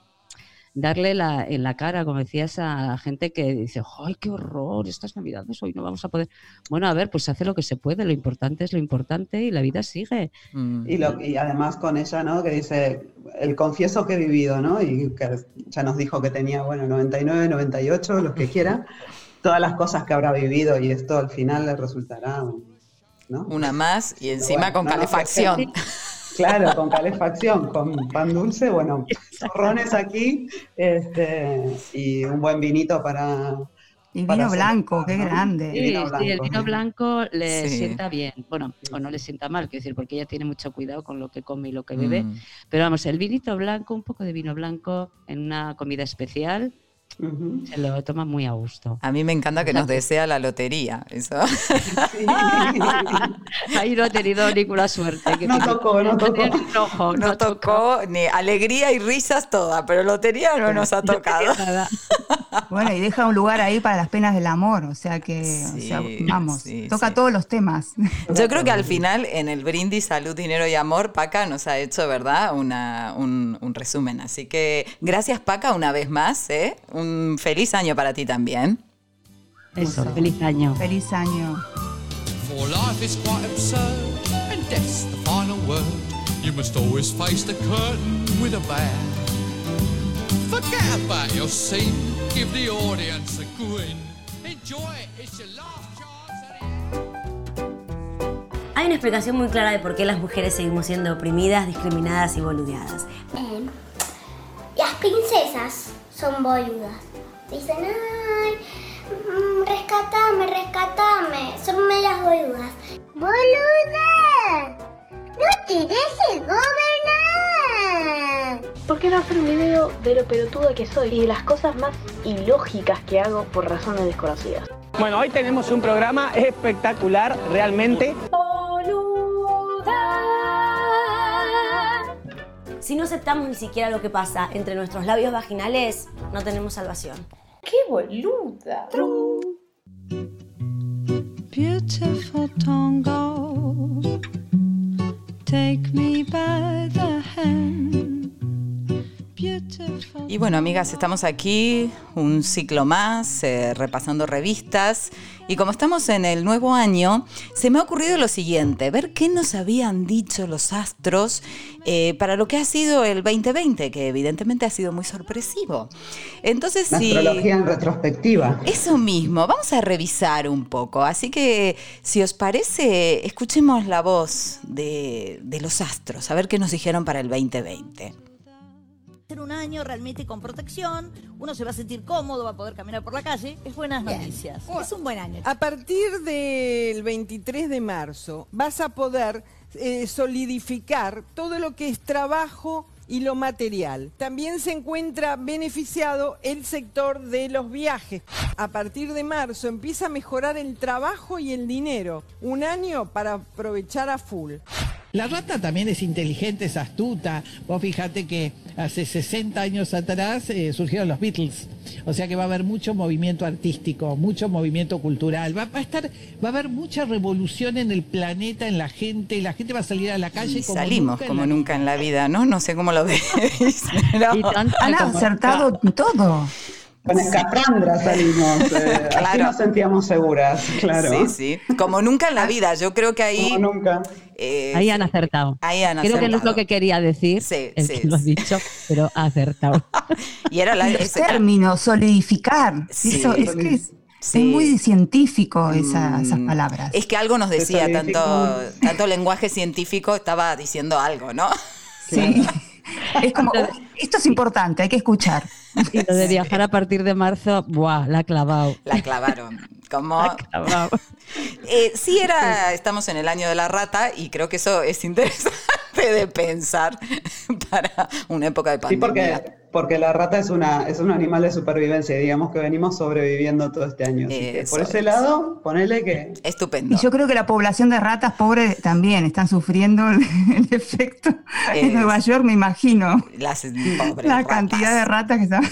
darle la, en la cara, como decías, a la gente que dice, ¡ay, qué horror! Estas navidades hoy no vamos a poder. Bueno, a ver, pues hace lo que se puede, lo importante es lo importante y la vida sigue. Mm. Y, lo, y además con ella, ¿no? Que dice, el confieso que he vivido, ¿no? Y que ya nos dijo que tenía, bueno, 99, 98, los que quiera, todas las cosas que habrá vivido y esto al final le resultará, ¿no? Una más y encima bueno, con no, no, calefacción. Claro, con calefacción, con pan dulce, bueno, zorrones aquí, este, y un buen vinito para... Y para vino blanco, celebrar, qué ¿no? grande. Y Sí, vino sí, el vino blanco le Sí. sienta bien. Bueno, o no le sienta mal, quiero decir, porque ella tiene mucho cuidado con lo que come y lo que bebe. Mm. Pero vamos, el vinito blanco, un poco de vino blanco en una comida especial, Se lo toma muy a gusto. A mí me encanta que nos desea la lotería. Eso. Ahí no he tenido ninguna suerte. que No tocó, no tocó. Rojo, No tocó ni alegría y risas toda, pero lotería no nos ha tocado. Bueno, y deja un lugar ahí para las penas del amor, o sea que, o sea, Sí, vamos, sí, toca sí. todos los temas. Yo creo que al final, en el brindis Salud, Dinero y Amor, Paca nos ha hecho, ¿verdad?, Una- un, un resumen. Así que gracias, Paca, una vez más. ¿eh? Un feliz año para ti también. Eso, feliz año. Feliz año. For life is quite absurd, and death's the final word. You must always face the curtain with a bow. Forget about your scene, give the audience a grin. Enjoy it, it's your last chance. Hay una explicación muy clara de por qué las mujeres seguimos siendo oprimidas, discriminadas y boludeadas. Eh, las princesas son boludas. Dicen, ay, mm, rescatame, rescatame. Son meras boludas. ¡Boluda! ¡No te dejes gobernar! ¿Por qué no hacer un video de lo pelotuda que soy y de las cosas más ilógicas que hago por razones desconocidas? Bueno, hoy tenemos un programa espectacular, realmente. Si no aceptamos ni siquiera lo que pasa entre nuestros labios vaginales, no tenemos salvación. ¡Qué boluda! Beautiful tango, take me by the hand. Y bueno, amigas, estamos aquí, un ciclo más, eh, repasando revistas. Y como estamos en el nuevo año, se me ha ocurrido lo siguiente, ver qué nos habían dicho los astros eh, para lo que ha sido el 2020, que evidentemente ha sido muy sorpresivo. Entonces, La si... astrología en retrospectiva. Eso mismo, vamos a revisar un poco. Así que, si os parece, escuchemos la voz de, de los astros, a ver qué nos dijeron para el 2020. Ser un año realmente con protección, uno se va a sentir cómodo, va a poder caminar por la calle, es buenas noticias. Es un buen año. A partir del 23 de marzo vas a poder eh, solidificar todo lo que es trabajo y lo material. También se encuentra beneficiado el sector de los viajes. A partir de marzo empieza a mejorar el trabajo y el dinero. Un año para aprovechar a full. La rata también es inteligente, es astuta. Vos fíjate que hace 60 años atrás eh, surgieron los Beatles. O sea que va a haber mucho movimiento artístico, mucho movimiento cultural. Va, va a estar, va a haber mucha revolución en el planeta, en la gente. La gente va a salir a la calle Y como salimos nunca en como la- nunca en la vida, ¿no? No sé cómo lo veis. pero- Han acertado todo. Con escafandra salimos. eh, Así Claro. nos sentíamos seguras, claro. Sí, sí. Como nunca en la vida. Yo creo que ahí. Como nunca. eh, Ahí han acertado. Ahí han Creo que no es acertado. lo que quería decir, Sí, el sí, que lo ha dicho, pero ha acertado. Y era la. Ese- términos, solidificar. Sí. Eso es que es, Sí. es muy científico esa- esas Mm, palabras. Es que algo nos decía, tanto, tanto lenguaje científico estaba diciendo algo, ¿no? Sí. Es como, "Oh, esto es importante, hay que escuchar. Y lo de viajar a partir de marzo, ¡buah! La ha clavado. La clavaron. Como. La ha clavado. Eh, sí era, estamos en el año de la rata y creo que eso es interesante de pensar para una época de Sí, pandemia. porque, porque la rata es, una, es un animal de supervivencia digamos que venimos sobreviviendo todo este año. Así que por ese es. lado, ponele que... Estupendo. Y yo creo que la población de ratas pobres también están sufriendo el, el efecto. Es- En Nueva York me imagino Las pobres la ratas. cantidad de ratas que, están-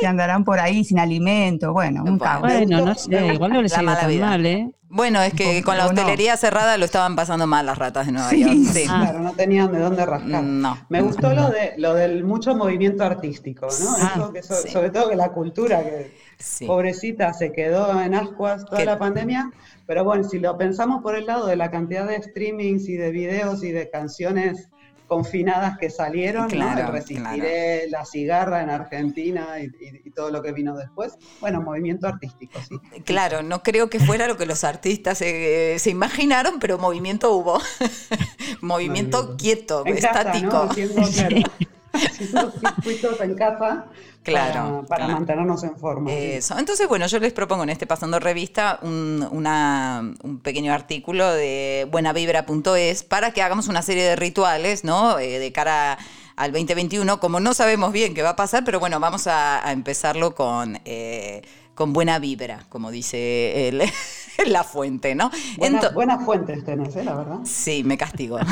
que andarán por ahí sin alimento. Bueno, un caos. Bueno, no sé, igual no les mala tan vida. mal, ¿eh? Bueno, es que con la hostelería cerrada lo estaban pasando mal las ratas de Nueva Sí, York. Sí. claro, no tenían de dónde rascar. No. Me gustó lo de lo del mucho movimiento artístico, ¿no? Ah, Eso que so- sí. Sobre todo que la cultura, que Sí. pobrecita se quedó en ascuas toda la pandemia, pero bueno, si lo pensamos por el lado de la cantidad de streamings y de videos y de canciones confinadas que salieron, ¿no? Claro, El Resistiré, La Cigarra en Argentina y, y- y todo lo que vino después. Bueno, movimiento artístico, sí. Claro, no creo que fuera lo que los artistas eh, se imaginaron, pero movimiento hubo. movimiento quieto, En casa, estático. ¿no? Haciendo, claro, haciendo circuitos en casa Claro, para, para claro. mantenernos en forma. sí. Eso. Entonces, bueno, yo les propongo en este Pasando Revista un, una- un pequeño artículo de buenavibra.es para que hagamos una serie de rituales, ¿no? Eh, de cara al 2021, como no sabemos bien qué va a pasar, pero bueno, vamos a, a empezarlo con, eh, con buena vibra, como dice el- la fuente, ¿no? Buena- buenas fuentes tenés, ¿eh? la verdad. Sí, me castigo.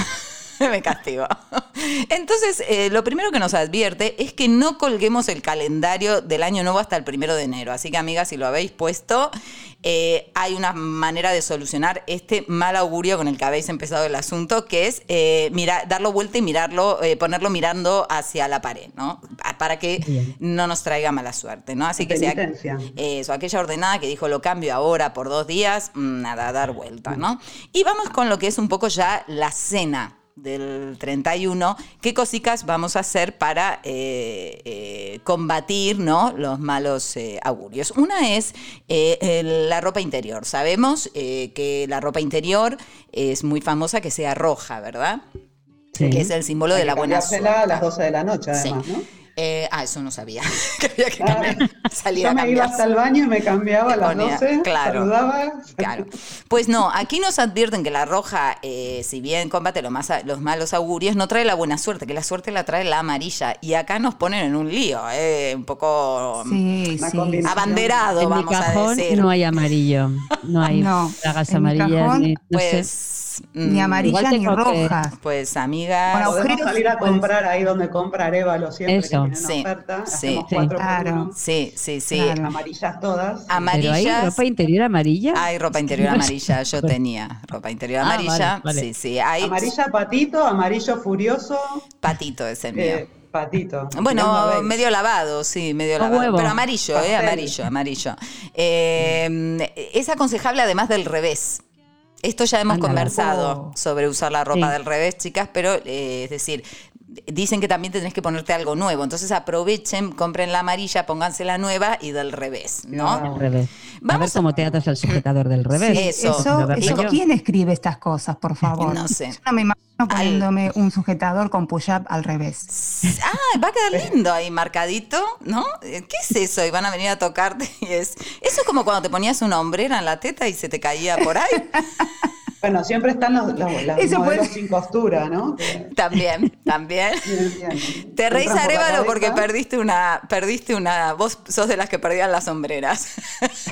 me castigo. Entonces, eh, lo primero que nos advierte es que no colguemos el calendario del año nuevo hasta el primero de enero. Así que, amigas, si lo habéis puesto, eh, hay una manera de solucionar este mal augurio con el que habéis empezado el asunto, que es eh, mira- darlo vuelta y mirarlo, eh, ponerlo mirando hacia la pared, ¿no? Pa- Para que no nos traiga mala suerte, ¿no? Así que sea eso, aquella ordenada que dijo lo cambio ahora por dos días, mm, nada, dar vuelta, ¿no? Y vamos con lo que es un poco ya la cena del 31, qué cositas vamos a hacer para eh, eh, combatir ¿no? los malos eh, augurios. Una es eh, la ropa interior. Sabemos eh, que la ropa interior es muy famosa que sea roja, ¿verdad? Sí. Que es el símbolo Hay de la buena suerte. a las 12 de la noche, además, ¿no? Eh, ah, eso no sabía. que había que cambiar, salir Yo a me iba hasta el baño y me cambiaba a las ponía- 12, claro. saludaba. Claro. Pues no, aquí nos advierten que la roja, eh, si bien combate los, más, los malos augurios, no trae la buena suerte, que la suerte la trae la amarilla. Y acá nos ponen en un lío, eh, un poco Sí, mm, sí. abanderado, en mi vamos cajón a decir. no hay amarillo. No hay No, mi amarillas. cajón, ni, no sé. Pues. Ni mm, amarilla igual ni tengo que- roja. Pues amigas. Con Podemos agujeros salir a comprar ahí donde compra Arevalo siempre Eso. que tienen Sí, oferta. sí. Hacemos Sí. Claro. Sí, sí, sí. Claro. Amarillas todas. Pero hay Amarillas. ropa interior amarilla. Hay ropa interior amarilla, yo tenía ropa interior Ah, amarilla. vale, vale. Sí, sí, hay Amarilla patito, amarillo furioso, patito ese mío. eh, patito. Tirando a Bueno, medio lavado, sí, medio Con lavado. huevo. Pero amarillo, eh, amarillo, amarillo. Eh, es aconsejable además del revés. Esto ya hemos conversado sobre usar la ropa Sí. del revés, chicas, pero eh, es decir, dicen que también tenés que ponerte algo nuevo. Entonces aprovechen, compren la amarilla, pónganse la nueva y del revés, ¿no? Revés. a Vamos ver cómo te atas al sujetador del revés. Sí, Eso, Eso, eso. ¿quién escribe estas cosas, por favor? No sé. Yo no me imagino poniéndome un sujetador con push-up al revés. Ah, va a quedar lindo ahí marcadito, ¿no? Eh, ¿Qué es eso? Y van a venir a tocarte y es... Eso es como cuando te ponías una hombrera en la teta y se te caía por ahí. Bueno, siempre están los, los, los Eso modelos puede- sin costura, ¿no? También, también. bien. Te reís Entran por Arevalo porque perdiste una, perdiste una, vos sos de las que perdían las sombreras.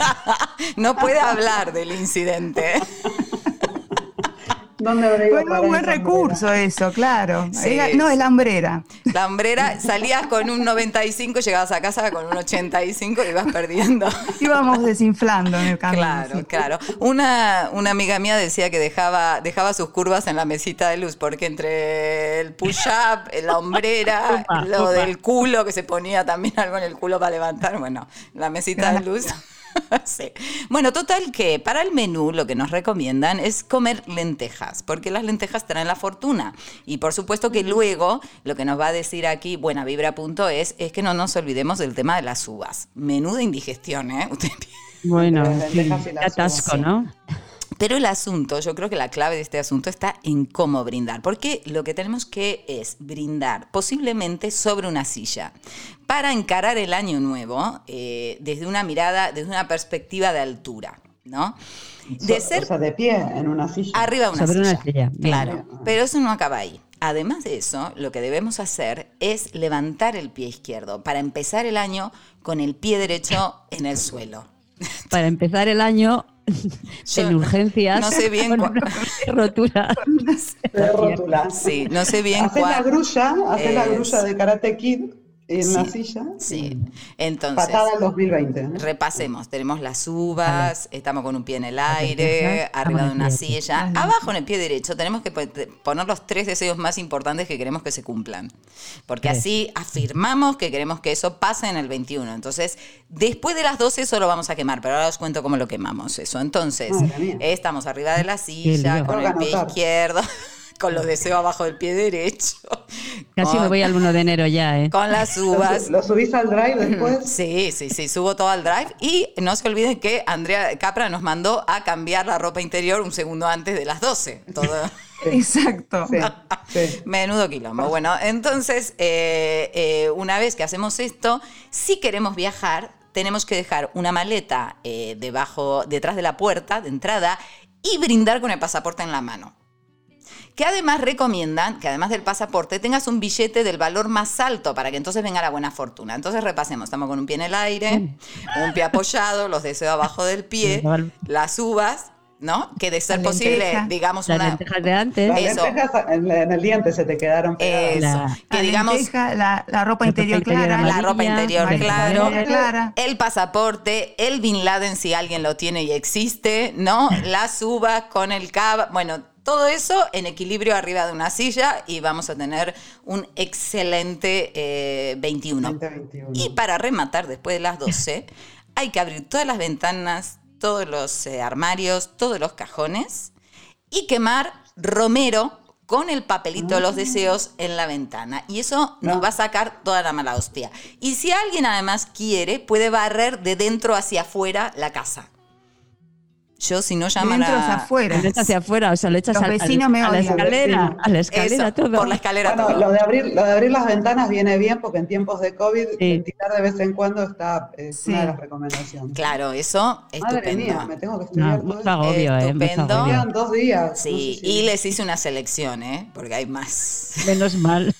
no puede hablar del incidente. ¿Dónde habrá ido Fue a parar un buen recurso eso, claro. Sí. Era- no, es la hombrera. La hombrera, salías con un 95, llegabas a casa con un 85 y ibas perdiendo. Íbamos desinflando en el camino. Claro, sí. claro. Una, una amiga mía decía que dejaba, dejaba sus curvas en la mesita de luz, porque entre el push-up, la hombrera, Upa, lo upa. del culo, que se ponía también algo en el culo para levantar, bueno, la mesita de luz. Sí. Bueno, total que para el menú lo que nos recomiendan es comer lentejas, porque las lentejas traen la fortuna. Y por supuesto que luego lo que nos va a decir aquí buenavibra.es es que no nos olvidemos del tema de las uvas. Menuda indigestión, ¿eh? Usted Bueno, sí, atasco. ¿no? Pero el asunto, yo creo que la clave de este asunto está en cómo brindar, porque lo que tenemos que es brindar posiblemente sobre una silla para encarar el año nuevo eh, desde una mirada, desde una perspectiva de altura, ¿no? De So- ser O sea, de pie en una silla. arriba de una Sobre silla. una silla. Claro, pero eso no acaba ahí. Además de eso, lo que debemos hacer es levantar el pie izquierdo para empezar el año con el pie derecho en el suelo. Para empezar el año en urgencias. no sé bien una rotura. De rótula. Sí, no sé bien Haces la cuál. grulla, haces la grulla de Karate Kid en la silla. Sí, entonces. Patada al 2020. ¿no? Repasemos, tenemos las uvas, estamos con un pie en el aire, arriba de una silla, abajo en el pie derecho tenemos que po- poner los tres deseos más importantes que queremos que se cumplan, porque así afirmamos que queremos que eso pase en el 21. Entonces, después de las 12 eso lo vamos a quemar, pero ahora os cuento cómo lo quemamos eso. Entonces, estamos arriba de la silla, con el pie izquierdo, con los deseos abajo del pie derecho, Casi con- me voy al 1 de enero ya, ¿eh? con las uvas. ¿Lo subís al drive después? Sí, sí, sí, subo todo al drive. Y no se olviden que Andrea Capra nos mandó a cambiar la ropa interior un segundo antes de las 12. Todo. Exacto. Sí, sí. Menudo quilombo. Bueno, entonces, eh, eh, una vez que hacemos esto, si queremos viajar, tenemos que dejar una maleta eh, debajo, detrás de la puerta de entrada y brindar con el pasaporte en la mano. Que además recomiendan que además del pasaporte tengas un billete del valor más alto para que entonces venga la buena fortuna. Entonces repasemos, estamos con un pie en el aire, un pie apoyado, los deseos abajo del pie, las uvas, ¿no? Que de ser posible, digamos una... lentejas de antes. Las Eso. lentejas en, en el diente se te quedaron pegadas. Eso. que La digamos lenteja, la, la ropa La interior ropa interior clara. la ropa interior amarilla, claro, el pasaporte, el Bin Laden si alguien lo tiene y existe, ¿no? Las uvas con el cava, bueno, todo eso en equilibrio arriba de una silla y vamos a tener un excelente eh, 21. 2021. Y para rematar después de las 12, hay que abrir todas las ventanas, todos los eh, armarios, todos los cajones y quemar romero con el papelito de los deseos en la ventana. Y eso nos va a sacar toda la mala hostia. Y si alguien además quiere, puede barrer de dentro hacia afuera la casa. Yo, si no llaman Dentro a... hacia afuera. Lo echas hacia afuera, o sea, lo echas Los al- vecinos me a la escalera, a la escalera Eso, todo. por la escalera Bueno, todo. lo de, abrir, lo de abrir las ventanas viene bien porque en tiempos de COVID Sí. ventilar de vez en cuando está es Sí. una de las recomendaciones. Claro, eso, Madre estupendo. mía, me tengo que estudiar No, todo agobio, eh, Estupendo. Quedan dos días. Sí, no sé si- y les hice una selección, ¿eh? Porque hay más. Menos mal.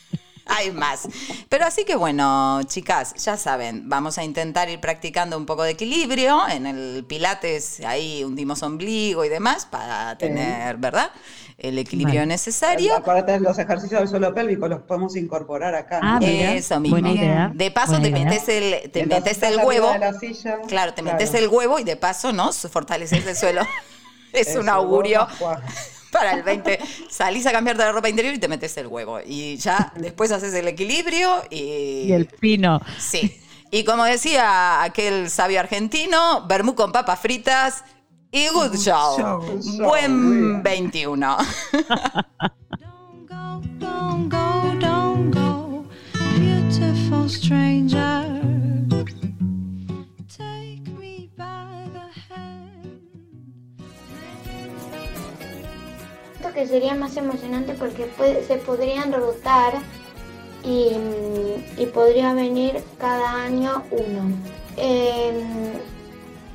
Hay más. Pero así que bueno, chicas, ya saben, vamos a intentar ir practicando un poco de equilibrio. En el Pilates ahí hundimos ombligo y demás para tener, ¿verdad? El equilibrio Vale. necesario. Acuérdate, los ejercicios del suelo pélvico los podemos incorporar acá. Ah, Eso mismo. buena idea. De paso buena te idea. metes el, te metes el huevo. de la silla, Claro, te metes el huevo y de paso, ¿no? Fortaleces el suelo. es un augurio. Para el 20. Salís a cambiarte la ropa interior y te metes el huevo. Y ya después haces el equilibrio y. Y el pino. Sí. Y como decía aquel sabio argentino, vermú con papas fritas y good show. show. Good show, muy Buen bien. 21. Don't go, don't go, beautiful stranger. Que sería más emocionante porque se podrían rotar y, podría venir cada año uno. Em,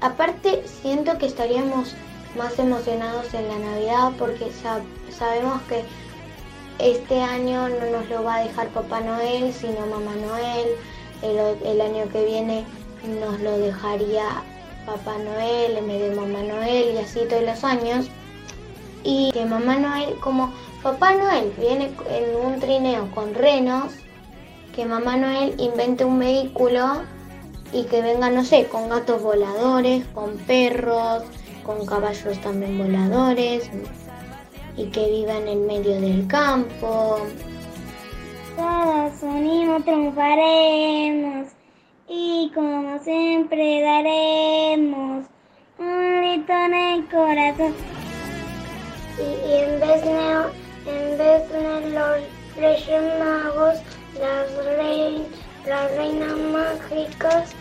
aparte, siento que estaríamos más emocionados en la Navidad porque sa- sabemos que este año no nos lo va a dejar Papá Noel, sino Mamá Noel. El, el año que viene nos lo dejaría Papá Noel en vez de Mamá Noel y así todos los años y que Mamá Noel, como Papá Noel viene en un trineo con renos, que Mamá Noel invente un vehículo y que venga, no sé, con gatos voladores, con perros, con caballos también voladores y que viva en el medio del campo. Todos unimos triunfaremos y como siempre daremos un grito en el corazón. Y, y en vez de en vez de los Reyes Magos, las, rei- las reinas mágicas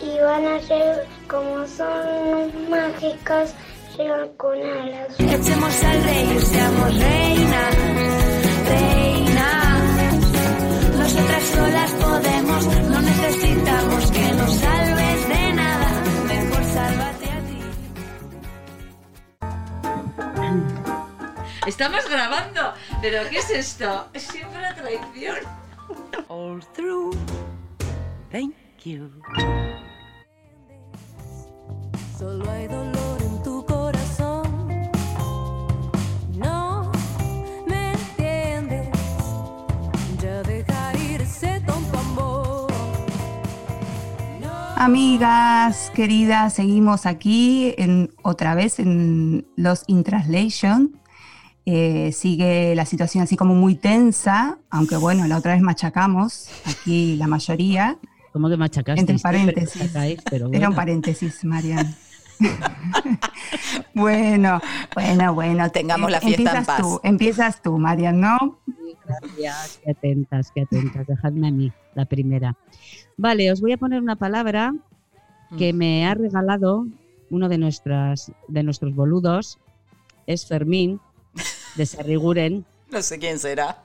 y van a ser como son mágicas, llegan con alas. Echemos al rey seamos reina, reina. Nosotras solas podemos, no necesitamos que nos salves Estamos grabando, pero ¿qué es esto? Siempre a traición. All through. Thank you. Solo hay dolor en tu corazón. No me entiendes. Ya deja ir ese tonto amor. Amigas queridas, seguimos aquí en, otra vez en los In Translation. Eh, sigue la situación así como muy tensa, aunque bueno, la otra vez machacamos, aquí la mayoría. ¿Cómo que machacaste? Entre paréntesis. pero Era bueno. un paréntesis, Marian. bueno, bueno, bueno. Tengamos la fiesta en empiezas paz. Tú, empiezas tú, Marian, ¿no? Gracias, qué atentas, qué atentas. Dejadme a mí, la primera. Vale, os voy a poner una palabra que me ha regalado uno de, nuestras, de nuestros boludos, es Fermín, de Sarriguren. No sé quién será.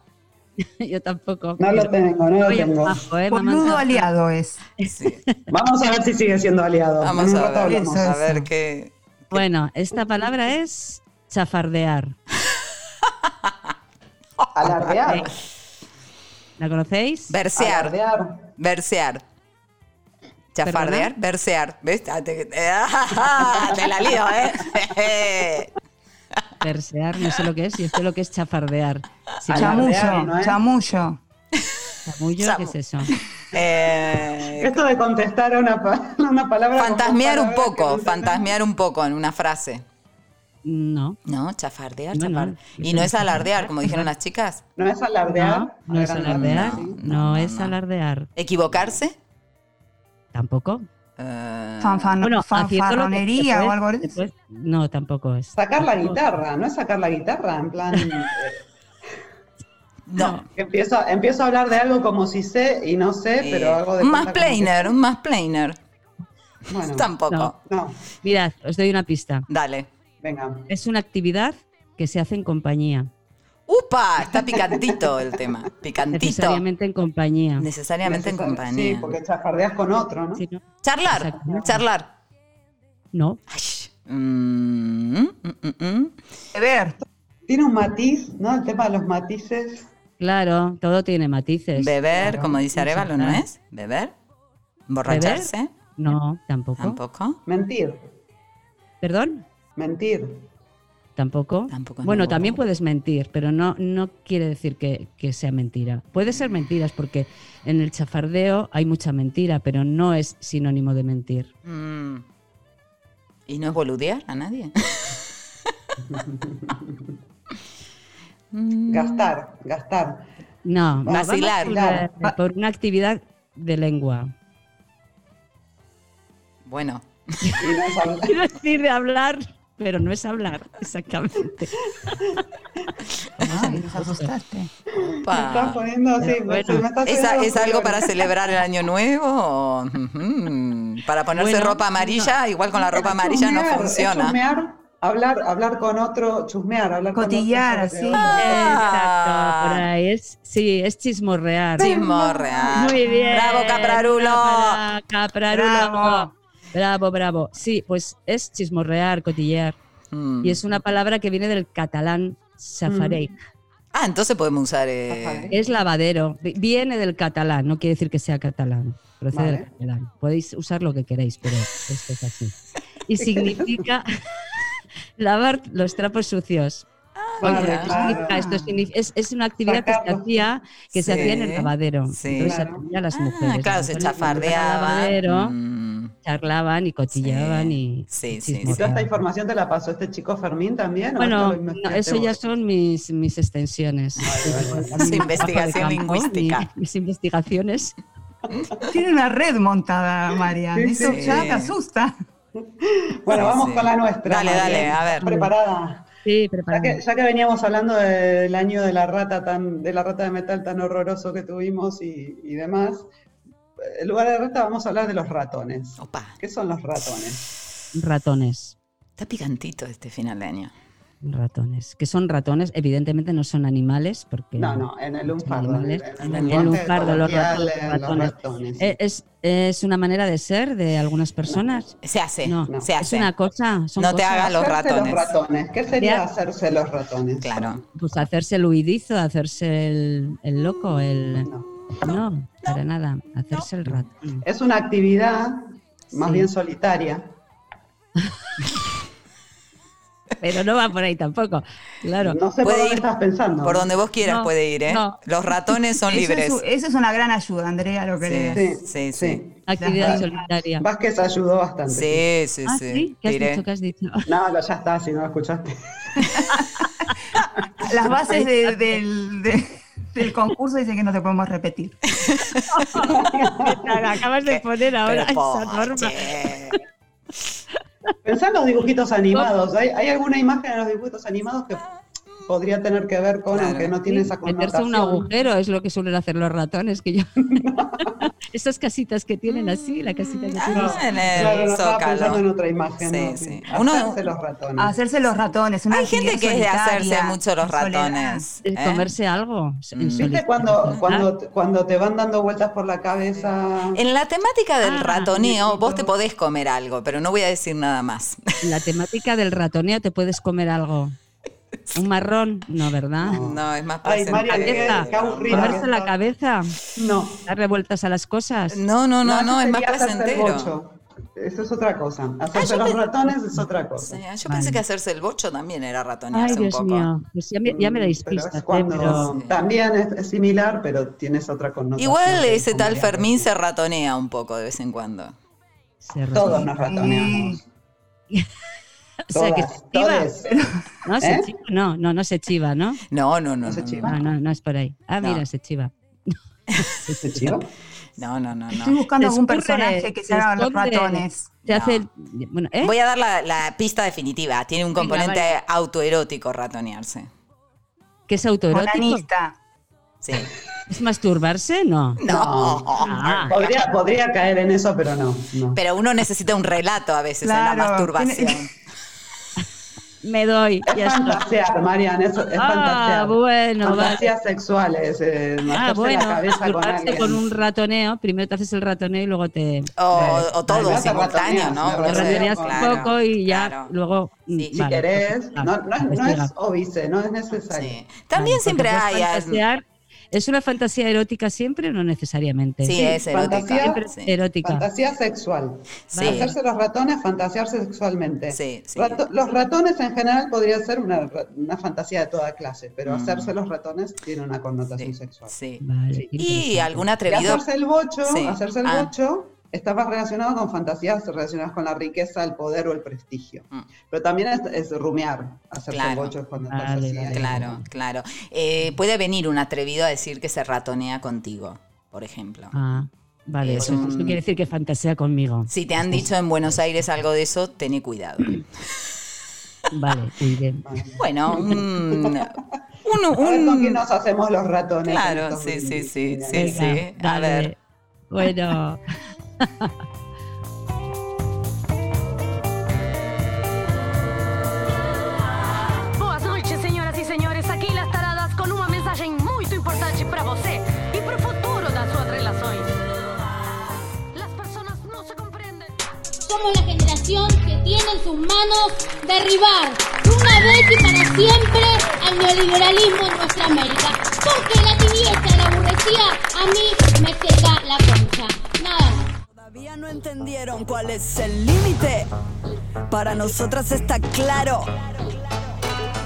Yo tampoco. No lo tengo, no lo tengo. bajo, ¿eh? Boludo aliado es. Vamos a ver si sigue siendo aliado. Vamos a ver, hablamos. a ver qué. Bueno, esta palabra es chafardear. Alardear. ¿La conocéis? Versear. Alardear. Versear. Chafardear, versear. ¿Ves? Ah, Te, te la lío, ¿eh? Versear, no sé lo que es, y esto lo que es chafardear. Si Chamullo, ¿no es? chamullo. Chamullo, ¿qué es eso? Eh, Esto de contestar a una, una palabra. fantasmear un poco, fantasmear un poco en una frase. No. No, chafardear, No. Y no es alardear, como dijeron las chicas. No es alardear. No es alardear. No, No es alardear. ¿Equivocarse? Tampoco. Eh, Fanfan- Bueno, fanfarronería o algo puedes- No, tampoco es. Sacar la guitarra, no es sacar la guitarra, en plan. eh, no. empiezo, empiezo a hablar de algo como si sé y no sé, pero algo de un más planer, un más planer. Bueno, Tampoco. No. no, Mirad, os doy una pista. Dale. venga. Es una actividad que se hace en compañía. ¡Upa! Está picantito el tema. Picantito. Necesariamente en compañía. Necesariamente en compañía. Sí, porque chafardeas con otro, ¿no? Sí, ¿no? Charlar, charlar. No. Mm, mm, mm, mm. Beber. Tiene un matiz, ¿no? El tema de los matices. Claro, todo tiene matices. Beber, como dice Arevalo, ¿no es? ¿Beber? ¿Emborracharse? No, tampoco. ¿Tampoco? Mentir, ¿Perdón? mentir. Tampoco. Tampoco bueno, también puedes mentir, pero no, no quiere decir que, que sea mentira. Puede ser mentiras porque en el chafardeo hay mucha mentira, pero no es sinónimo de mentir. Mm. ¿Y no es boludear a nadie? Mm. Gastar, gastar. No, Vacilar. vamos a ir por una actividad de lengua. Bueno. Quiero decir de hablar, pero no es hablar, exactamente. Ay, nos asustaste. Me pa. estás poniendo así. Pero bueno, me estás ¿Es, es algo para celebrar el año nuevo? Para ponerse Bueno, ropa amarilla, igual con la ropa amarilla no Chusmear, funciona. chusmear, hablar, hablar con otro, chusmear, hablar Cotillar, con otro. así. Exacto, por ahí es, sí, es chismorrear. Chismorrear. Muy bien. Bravo, Caprarulo. Caprarulo. Bravo. Bravo, bravo. Sí, pues es chismorrear, cotillear. Mm. Y es una palabra que viene del catalán safareig. Ah, entonces podemos usar. eh, Es lavadero. Vi- Viene del catalán, no quiere decir que sea catalán. Procede del catalán. Podéis usar lo que queréis, pero esto es así. Y significa lavar los trapos sucios. Vale, Oye, ¿qué claro. significa esto? Es, es una actividad que se hacía, que se hacía en el lavadero. sí. Entonces se Claro. hacía a las Ah, mujeres. claro, Las se chafardeaban. lavadero, Mm, charlaban y cotillaban y Sí, sí, sí. ¿Y toda esta información te la pasó este chico Fermín también? Bueno, no, eso ya son mis, mis extensiones. Su investigación lingüística. mis investigaciones. Tiene una red montada, Marian. Sí, Eso sí. ya te asusta. Bueno, Sí, vamos sí. con la nuestra. Dale, Marian. dale, a ver. ¿Estás ¿Preparada? Sí, Ya que, ya que veníamos hablando del año de la rata tan, de la rata de metal tan horroroso que tuvimos y, y demás, en lugar de rata vamos a hablar de los ratones. Opa, ¿Qué son los ratones? Ratones. está picantito este final de año. Ratones. Que son ratones, evidentemente no son animales, porque. No, no, en el lunfardo. En En el lunfardo, los ratones. los ratones. ¿Es, es una manera de ser de algunas personas? Se hace, No, no. se es hace. una cosa. Son No te hagas los ratones. los ratones. ¿Qué sería Ya. hacerse los ratones? Claro. Pues hacerse el huidizo, hacerse el, el loco, el. No. No, para nada. Hacerse el ratón. Es una actividad más Sí. bien solitaria. Pero no va por ahí tampoco. Claro. No sé por Puede dónde ir estás pensando. Por donde vos quieras No, puede ir, ¿eh? no. Los ratones son Eso libres. es, eso es una gran ayuda, Andrea, lo que le Sí, des. sí, sí. Actividad solitaria. Vázquez ayudó bastante. Sí, sí, Ah, sí. sí. ¿Qué has dicho? ¿Qué has dicho? No, no, ya está, si no lo escuchaste. Las bases de- del, de- del concurso dicen que no te podemos repetir. Acabas de poner ahora Pero, esa norma. Pensá en los dibujitos animados. ¿Hay, hay alguna imagen en los dibujitos animados que podría tener que ver con, Claro. aunque no tiene esa Meterse connotación? un agujero es lo que suelen hacer los ratones. que yo Esas casitas que tienen así, la casita que tienen. Ah, en el Claro, no estaba pensando en otra imagen. Sí, no, sí. Hacerse Uno- los ratones. Hacerse los ratones. Una Hay gente que es de hacerse mucho los ratones. ¿eh? comerse algo. Mm. ¿Viste cuando, cuando, cuando te van dando vueltas por la cabeza? En la temática del Ah, ratoneo, vos te podés comer algo, pero no voy a decir nada más. En la temática del ratoneo te puedes comer algo. Un marrón, no, ¿verdad? No, es más Ay, María, qué, Cabeza. qué aburrida. ¿Comerse la cabeza? No. ¿Dar revueltas a las cosas? No, no, no, no, eso es más sería hacerse el placentero. bocho. Eso es otra cosa. Hacerse yo los pe- ratones es otra cosa. Sí, yo pensé que hacerse el bocho también era ratonearse Ay, un Dios poco. mío. Pues ya me, ya me dais Mm, Pero pistas, es ¿eh? cuando pero también es, es similar, pero tienes otra connotación. Igual ese tal. Fermín se ratonea un poco de vez en cuando. se Todos nos ratoneamos. O sea, que se chiva. No, se ¿Eh? chiva, no, no, no se chiva, ¿no? No, no, no. ¿No se no, chiva? No, no, no es por ahí. Ah, No. mira, se chiva. ¿Se chiva? No, no, no, Estoy no. buscando Se algún escurre, personaje que se se haga los ratones. Se No. hace el- bueno, ¿eh? Voy a dar la, la pista definitiva. Tiene un Venga, componente vale. autoerótico ratonearse. ¿Que es autoerótico? Onanista. Sí. ¿Es masturbarse? No. No. Ah, Podría, podría caer en eso, pero no. no. Pero uno necesita un relato a veces en la masturbación. Me doy. Es Ya está. fantasear, Marian, eso es Ah, fantasear. bueno, Fantasías sexuales, eh, Ah, bueno, la cabeza con con un ratoneo. Primero te haces el ratoneo y luego te... O, o todo simultáneo, ¿no? te ratoneas un claro, poco y ya claro. luego... mm, Sí, Si vale, querés, ah, no, no es, no es óbice, no es necesario. Sí. También Vale, siempre hay. fantasear- ¿Es una fantasía erótica siempre o no necesariamente? Sí, es erótica. fantasía- Sí. erótica. Fantasía sexual. Sí. Hacerse los ratones, fantasearse sexualmente. Sí, sí. Rato- los ratones en general podría ser una, fantasía de toda clase, pero Mm. hacerse los ratones tiene una connotación Sí, sexual. sí. Vale, Sí. qué Y algún Y atrevido. hacerse el bocho, Sí. hacerse el Ah. bocho está más relacionado con fantasías relacionadas con la riqueza, el poder o el prestigio. Mm. Pero también es, es rumiar, hacerse Claro. el bocho es cuando estás Vale, así. Claro, claro. Eh, puede venir un atrevido a decir que se ratonea contigo, por ejemplo. Ah, vale. Es Eso, un- eso quiere decir que fantasea conmigo. Si te han dicho en Buenos Aires algo de eso, ten cuidado. Vale, muy bien. Bueno, un, un, A ver con un- quién nos hacemos los ratones. Claro, sí, sí, sí, sí, Venga, sí. A dale. ver. Bueno. Boas noites, senhoras e senhores. Aqui las taradas com uma mensagem muito importante para você e para o futuro das suas relações. Las personas no se comprenden. Somos la generación que tiene en sus manos derribar de una vez y para siempre al neoliberalismo en nuestra América. Porque la tibieza, la aburrecía, a mí me seca la concha. Todavía no entendieron cuál es el límite. Para nosotras está claro.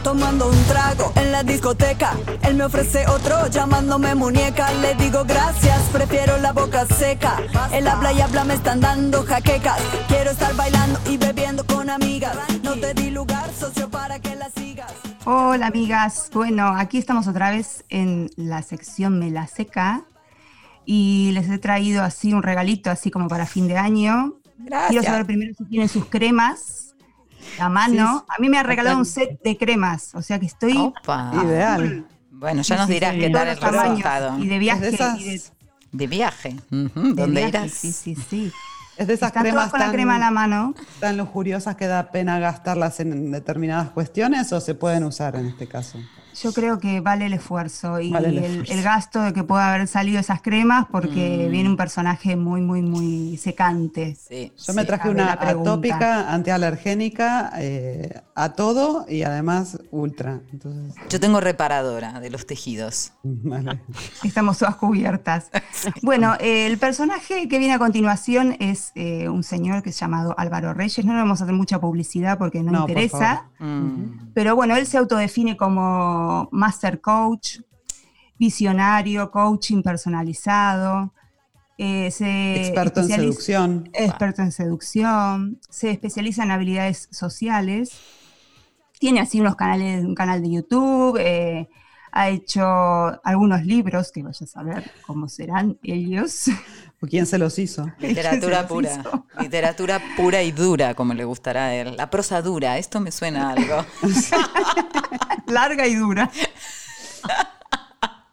Tomando un trago en la discoteca, él me ofrece otro llamándome muñeca. Le digo gracias, prefiero la boca seca. Él habla y habla, me están dando jaquecas. Quiero estar bailando y bebiendo con amigas. No te di lugar, socio, para que la sigas. Hola amigas, bueno, aquí estamos otra vez en la sección Me la seca y les he traído así un regalito así como para fin de año. Gracias. Quiero saber primero si tienen sus cremas a mano. A mí me ha regalado un set de cremas, o sea que estoy Opa. Ideal. Bueno, ya Sí, nos sí, dirás sí, qué tal el resultado. y de viaje Es de esas- y de, De viaje. Ujú, de ¿Dónde viaje, irás? Sí, sí, sí. Es de esas Están cremas con la tan, crema a la mano. tan lujuriosas que da pena gastarlas en determinadas cuestiones o se pueden usar en este caso. Yo creo que vale el esfuerzo y Vale el el, esfuerzo. el gasto de que pueda haber salido esas cremas porque Mm. viene un personaje muy, muy, muy secante. Sí. Yo me traje una atópica, antialergénica, eh, a todo y además ultra. Entonces, Yo tengo reparadora de los tejidos. vale. Estamos todas cubiertas. Bueno, eh, el personaje que viene a continuación es eh, un señor que es llamado Álvaro Reyes. No le vamos a hacer mucha publicidad porque no, No, por interesa. Mm. Pero bueno, él se autodefine como Master Coach, visionario, coaching personalizado. eh, se Experto en seducción. Experto en seducción. Se especializa en habilidades sociales. Tiene así unos canales, un canal de YouTube. eh, ha hecho algunos libros que vaya a saber cómo serán ellos. ¿O quién se los hizo? Literatura pura. hizo. Literatura pura y dura, como le gustará a él. La prosa dura, esto me suena a algo. Larga y dura.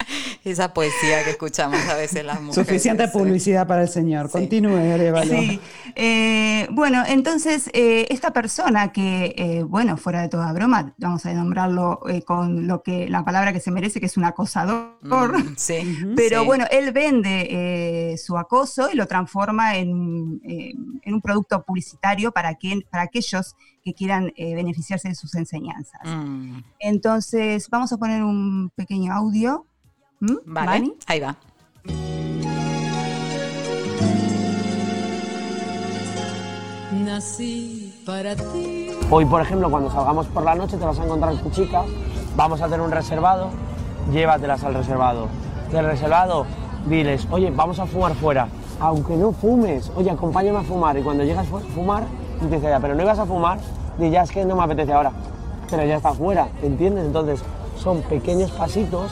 Esa poesía que escuchamos a veces las mujeres. Suficiente publicidad para el señor. Continúe, Arevalo. Sí. Eh, bueno, entonces, eh, esta persona que, eh, bueno, fuera de toda broma, vamos a nombrarlo eh, con lo que la palabra que se merece, que es un acosador. Mm, sí. Pero sí. bueno, él vende eh, su acoso y lo transforma en, eh, en un producto publicitario para, quien, para aquellos que quieran eh, beneficiarse de sus enseñanzas. Mm, Entonces, vamos a poner un pequeño audio. ¿Mm? vale, ¿Vani? ahí va. Nací para ti. Hoy, por ejemplo, cuando salgamos por la noche te vas a encontrar con chicas, vamos a tener un reservado, llévatelas al reservado. Del reservado, diles, oye, vamos a fumar fuera. Aunque no fumes, oye, acompáñame a fumar. Y cuando llegas a fumar, y te dice, ya, pero no ibas a fumar, y ya es que no me apetece ahora. Pero ya está fuera, ¿entiendes? Entonces, son pequeños pasitos,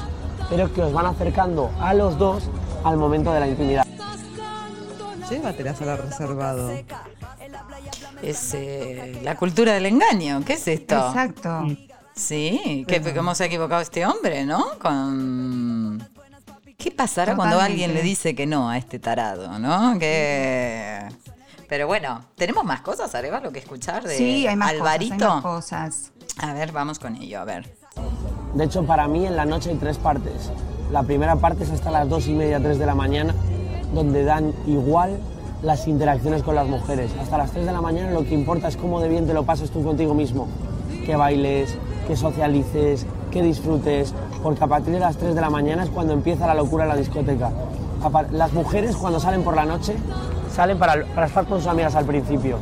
pero que os van acercando a los dos al momento de la intimidad. Llévatelas al reservado. Es eh, la cultura del engaño. ¿Qué es esto? Exacto. Sí, que cómo se ha equivocado este hombre, ¿no? Con ¿Qué pasará cuando alguien le dice que no a este tarado, ¿no? Que pero bueno, tenemos más cosas, Areva, lo que escuchar de Sí, hay más Alvarito. cosas, hay más cosas. A ver, vamos con ello, a ver. De hecho, para mí en la noche hay tres partes. La primera parte es hasta las dos y media, tres de la mañana, donde dan igual las interacciones con las mujeres. Hasta las 3 de la mañana lo que importa es cómo de bien te lo pases tú contigo mismo. Que bailes, que socialices, que disfrutes, porque a partir de las 3 de la mañana es cuando empieza la locura en la discoteca. Las mujeres cuando salen por la noche salen para, para estar con sus amigas al principio,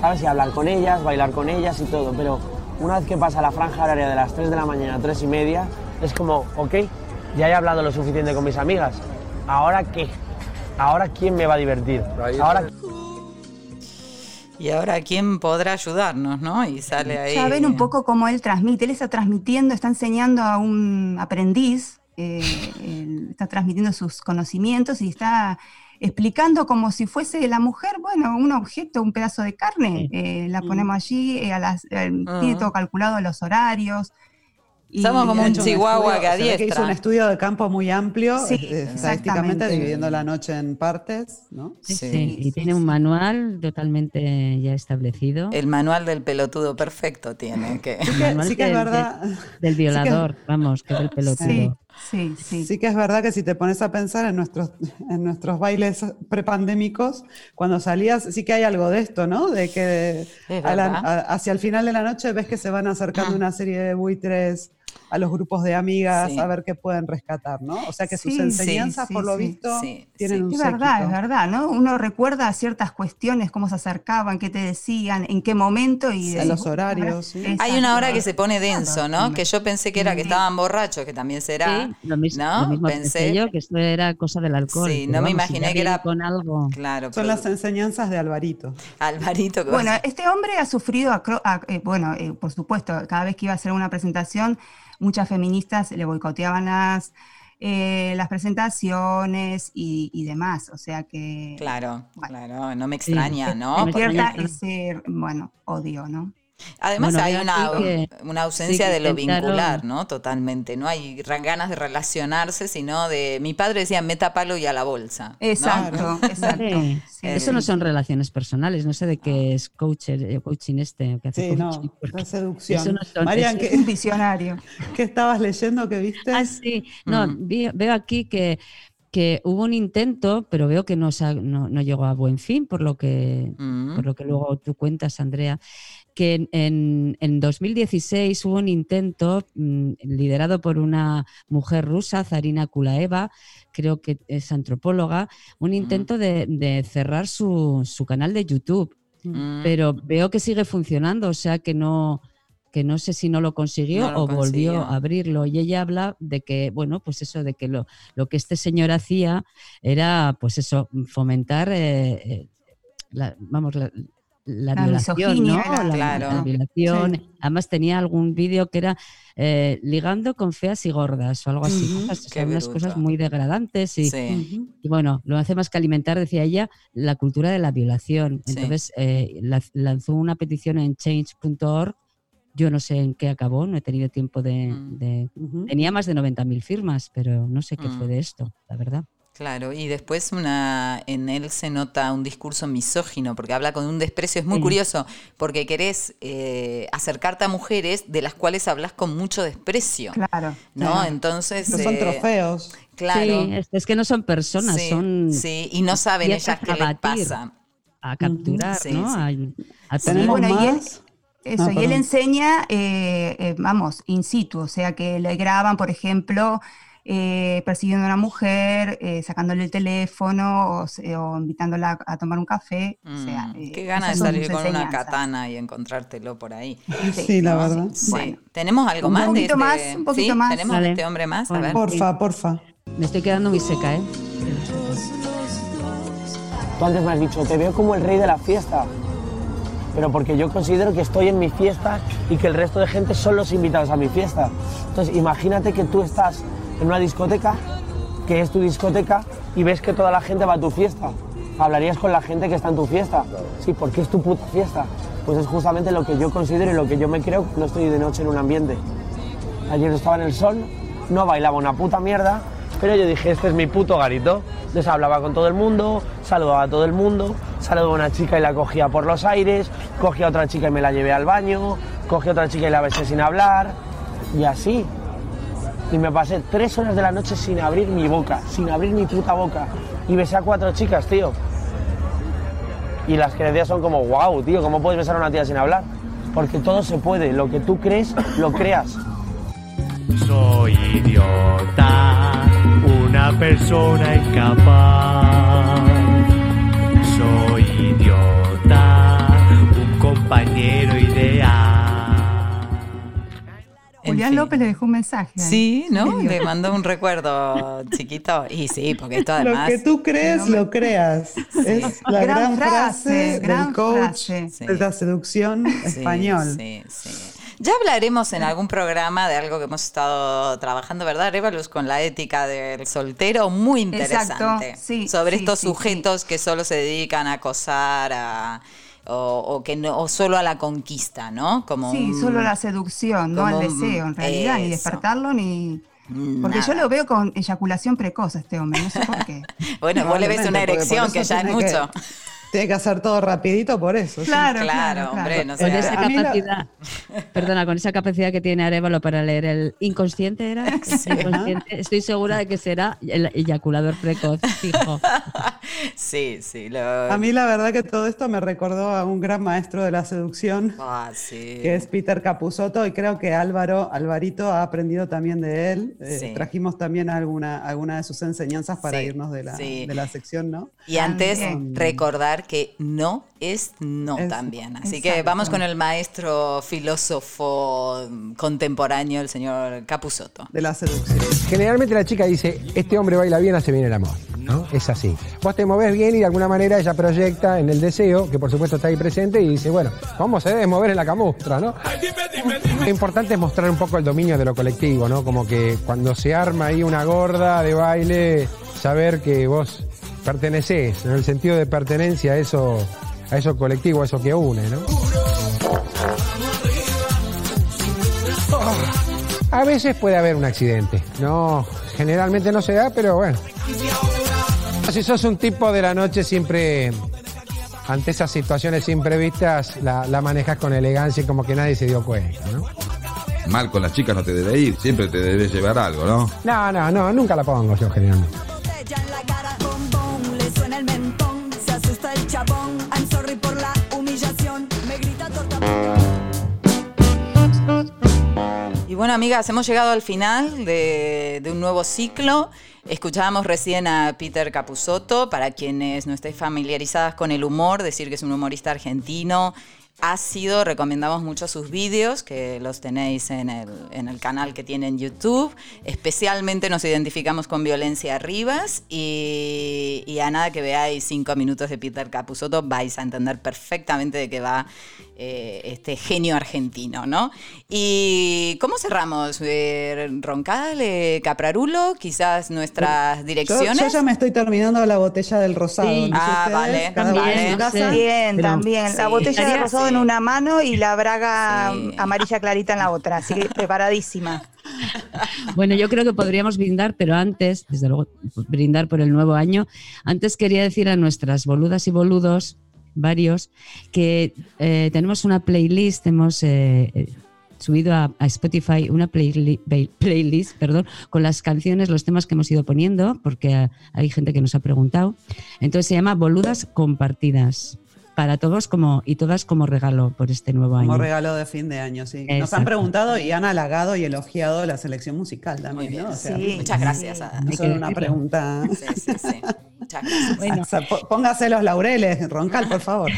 ¿sabes? Y hablar con ellas, bailar con ellas y todo, pero una vez que pasa la franja horaria de las 3 de la mañana a 3 y media, es como, ok, ya he hablado lo suficiente con mis amigas, ¿ahora qué? ¿Ahora quién me va a divertir? Ahora Y ahora quién podrá ayudarnos, ¿no? Y sale ahí. Ya ven un poco cómo él transmite. Él está transmitiendo, está enseñando a un aprendiz, eh, él está transmitiendo sus conocimientos y está explicando como si fuese la mujer, bueno, un objeto, un pedazo de carne. eh, la ponemos allí, eh, a las- eh, tiene Ah. todo calculado, los horarios. Somos como un chihuahua estudio- que ve que hizo adiestra. un estudio de campo muy amplio, Sí, estadísticamente dividiendo la noche en partes, ¿no? Sí, sí, y tiene un manual totalmente ya establecido. El manual del pelotudo perfecto tiene que. Sí que, manual sí que es del- verdad. del- sí Del que- violador, vamos, que es el pelotudo. Sí, sí, sí. Que es verdad que si te pones a pensar en nuestros, en nuestros bailes prepandémicos, cuando salías, sí que hay algo de esto, ¿no? De que a la- a- hacia el final de la noche ves que se van acercando una serie de buitres a los grupos de amigas Sí. a ver qué pueden rescatar, ¿no? O sea que sus Sí, enseñanzas, sí, por lo visto, sí, tienen un Es verdad, séquito. es verdad, ¿no? Uno recuerda ciertas cuestiones, cómo se acercaban, qué te decían, en qué momento y Sí, decís, los "Bueno, horarios. Hay una hora que se pone denso, ¿no? Que yo pensé que era que estaban borrachos, que también será. Sí, lo mismo, ¿no? lo mismo Pensé- pensé yo, que esto era cosa del alcohol. Sí, no me vamos, imaginé que era- con algo. Claro, Son pero- las enseñanzas de Alvarito. Alvarito. Bueno, este hombre ha sufrido, acro- a- eh, bueno, eh, por supuesto, cada vez que iba a hacer una presentación, muchas feministas le boicoteaban las, eh, las presentaciones y, y demás. O sea que Claro, claro, no me extraña, ¿no? extraña. ese, bueno, odio, ¿no? Además Bueno, hay una, que- una ausencia sí, que de lo intentaron- vincular, ¿no? Totalmente. No hay ganas de relacionarse, sino de... Mi padre decía, meta palo y a la bolsa. ¿no? Exacto, exacto. Sí. sí. Eso no son relaciones personales, no sé de qué es coach, eh, coaching este, que hace Sí, no, coaching, porque la seducción. eso no son- Marian, eso- ¿qué, Un visionario. qué estabas leyendo que viste? Ah, sí. No, Mm. vi- veo aquí que, que hubo un intento, pero veo que no, no, no llegó a buen fin, por lo que, Mm. por lo que luego tú cuentas, Andrea, que en, en, en 2016 hubo un intento mm, liderado por una mujer rusa, Zarina Kulaeva, creo que es antropóloga, un intento de, de cerrar su, su canal de YouTube. Mm. Pero veo que sigue funcionando, o sea que no, que no sé si no lo consiguió No lo o volvió a abrirlo. Y ella habla de que, bueno, pues eso, de que lo, lo que este señor hacía era, pues eso, fomentar, eh, eh, la- vamos, la, la La violación, ¿no? la- La, Claro. la violación. Sí. Además tenía algún vídeo que era eh, ligando con feas y gordas o algo así. O sea, unas cosas muy degradantes y, Sí. y bueno, lo hace más que alimentar, decía ella, la cultura de la violación. Sí. Entonces eh, la- lanzó una petición en change.org Yo no sé en qué acabó, no he tenido tiempo de... de- Tenía más de 90.000 firmas, pero no sé qué fue Mm. de esto, la verdad. Claro, y después una, en él se nota un discurso misógino, porque habla con un desprecio. Es muy Sí. curioso, porque querés eh, acercarte a mujeres de las cuales hablas con mucho desprecio. Claro. ¿No? Claro. Entonces. No son eh, trofeos. Claro. Sí, es, es que no son personas, Sí, son... sí, y no saben ellas qué les pasa. A capturar, Sí, ¿no? sí. A, a Sí, tener- bueno, y él, más? eso, Ah, y él enseña, eh, eh, vamos, in situ, o sea que le graban, por ejemplo, eh, persiguiendo a una mujer, eh, sacándole el teléfono o, invitándola a tomar un café. o sea, Mm, eh, Qué ganas de salir con una katana y encontrártelo por ahí. Sí, la verdad. Sí. Bueno. ¿Tenemos algo Un más de poquito este? más, un poquito ¿Sí? más. ¿Tenemos Dale. este hombre más? A ver. Porfa, porfa. Me estoy quedando muy seca, ¿eh? Tú antes me has dicho, te veo como el rey de la fiesta. Pero porque yo considero que estoy en mi fiesta y que el resto de gente son los invitados a mi fiesta. Entonces, imagínate que tú estás en una discoteca, que es tu discoteca, y ves que toda la gente va a tu fiesta. Hablarías con la gente que está en tu fiesta. Sí, porque es tu puta fiesta. Pues es justamente lo que yo considero y lo que yo me creo cuando estoy de noche en un ambiente. Ayer estaba en el sol, no bailaba una puta mierda, pero yo dije, este es mi puto garito. Les hablaba con todo el mundo, saludaba a todo el mundo, saludaba a una chica y la cogía por los aires, cogía a otra chica y me la llevé al baño, cogí a otra chica y la besé sin hablar, y así. Y me pasé tres horas de la noche sin abrir mi boca, sin abrir mi puta boca. Y besé a cuatro chicas, tío. Y las decía son como, wow, tío, ¿cómo puedes besar a una tía sin hablar? Porque todo se puede, lo que tú crees, lo creas. Soy idiota, una persona incapaz. Soy idiota, un compañero. Julián López le dejó un mensaje. Sí, ¿no? Le mandó un recuerdo chiquito. Y sí, porque esto Lo además. que tú crees, lo creas. Es la Gran gran, frase, frase, gran del coach frase. de la seducción Sí, español. Sí, sí. Ya hablaremos en algún programa de algo que hemos estado trabajando, ¿verdad, Revalus? Con la ética del soltero, muy interesante. Exacto, sí, Sobre sí, estos sí, sujetos que solo se dedican a acosar a, o, o que no, o solo a la conquista, ¿no? Como Sí, un- solo la seducción, no al deseo, en realidad, ni despertarlo, ni... Porque yo lo veo con eyaculación precoz a este hombre, no sé por qué. Bueno, vos le ves una erección, que ya es que- mucho. Tiene que hacer todo rapidito por eso. sí. Claro, Claro, hombre, no Con sé. esa A capacidad, perdona, con esa capacidad que tiene Arevalo para leer el inconsciente, ¿era? Inconsciente, estoy segura de que será el eyaculador precoz, fijo. Sí, sí. Lo... A mí la verdad que todo esto me recordó a un gran maestro de la seducción, Ah, sí. que es Peter Capusotto, y creo que Álvaro, Alvarito ha aprendido también de él. Eh, Sí. Trajimos también alguna, alguna de sus enseñanzas para Sí, irnos de la, sí. de la sección, ¿no? Y antes recordar que no es no Es- también. Así que vamos con el maestro filósofo contemporáneo, el señor Capusotto. De la seducción. Generalmente la chica dice, este hombre baila bien, hace bien el amor. ¿no? Es así. Vos te movés bien y de alguna manera ella proyecta en el deseo, que por supuesto está ahí presente, y dice, bueno, ¿cómo se debe mover en la camustra, no? Lo importante es mostrar un poco el dominio de lo colectivo, ¿no? Como que cuando se arma ahí una gorda de baile, saber que vos pertenecés, en el sentido de pertenencia a eso, a eso colectivo, a eso que une, ¿no? A veces puede haber un accidente. No, generalmente no se da, pero bueno. Si sos un tipo de la noche siempre, ante esas situaciones imprevistas, la, la manejas con elegancia y como que nadie se dio cuenta, ¿no? Mal con las chicas no te debe ir, siempre te debes llevar algo, ¿no? No, no, no, nunca la pongo yo generalmente. Y bueno, amigas, hemos llegado al final de, de un nuevo ciclo. Escuchábamos recién a Peter Capusotto, para quienes no estéis familiarizadas con el humor, decir que es un humorista argentino. Ácido, recomendamos mucho sus vídeos, que los tenéis en el, en el canal que tiene en YouTube. Especialmente nos identificamos con Violencia Rivas y, y a nada que veáis cinco minutos de Peter Capusotto vais a entender perfectamente de qué va eh, este genio argentino, ¿no? ¿Y cómo cerramos? Eh, ¿Roncal, eh, Caprarulo? Quizás nuestras Yo, direcciones. yo ya me estoy terminando la botella del rosado. Sí. no Ah, vale. También, casa. también, Pero- también. La botella de Estaría- rosado rosado en una mano y la braga amarilla clarita en la otra, así que preparadísima. Bueno, yo creo que podríamos brindar, pero antes, desde luego, brindar por el nuevo año. Antes quería decir a nuestras boludas y boludos, varios, que eh, tenemos una playlist, hemos eh, eh, subido a, a Spotify una playli- play- playlist, perdón, con las canciones, los temas que hemos ido poniendo, porque hay gente que nos ha preguntado. Entonces se llama Boludas Compartidas. Para todos como y todas como regalo por este nuevo año. Como regalo de fin de año, sí. Nos han preguntado y han halagado y elogiado la selección musical también, ¿no? O sea, Sí, muchas gracias. a- No solo una pregunta. Sí, sí, sí. Muchas gracias. O sea, po- póngase los laureles, Roncal, por favor.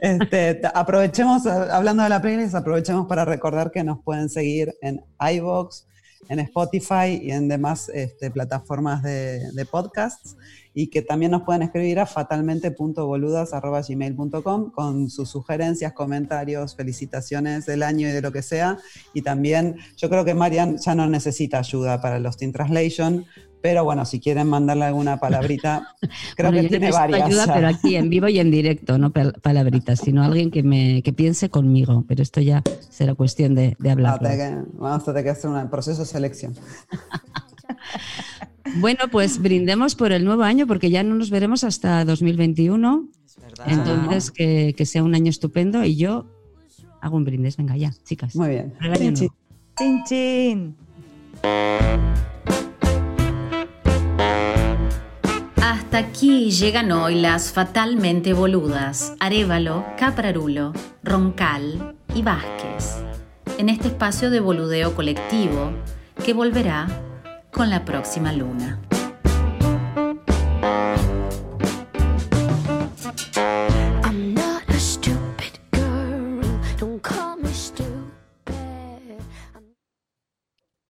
Este, aprovechemos, hablando de la playlist, aprovechemos para recordar que nos pueden seguir en iVoox, en Spotify y en demás este, plataformas de, de podcasts y que también nos pueden escribir a fatalmente.boludas.gmail.com con sus sugerencias, comentarios, felicitaciones del año y de lo que sea. Y también yo creo que Marian ya no necesita ayuda para los Team Translation, pero bueno, si quieren mandarle alguna palabrita, creo Bueno, que tiene varias. ayuda, ya. pero aquí en vivo y en directo, no pal- palabritas, sino alguien que me que piense conmigo. Pero esto ya será cuestión de, de que- vamos a tener que hacer un proceso de selección. Bueno, pues brindemos por el nuevo año, porque ya no nos veremos hasta 2021. Entonces, que, que sea un año estupendo y yo hago un brindis. Venga, ya, chicas. Muy bien. Chin, chin. Hasta aquí llegan hoy las fatalmente boludas Arevalo, Caprarulo, Roncal y Vázquez, en este espacio de boludeo colectivo que volverá con la próxima luna.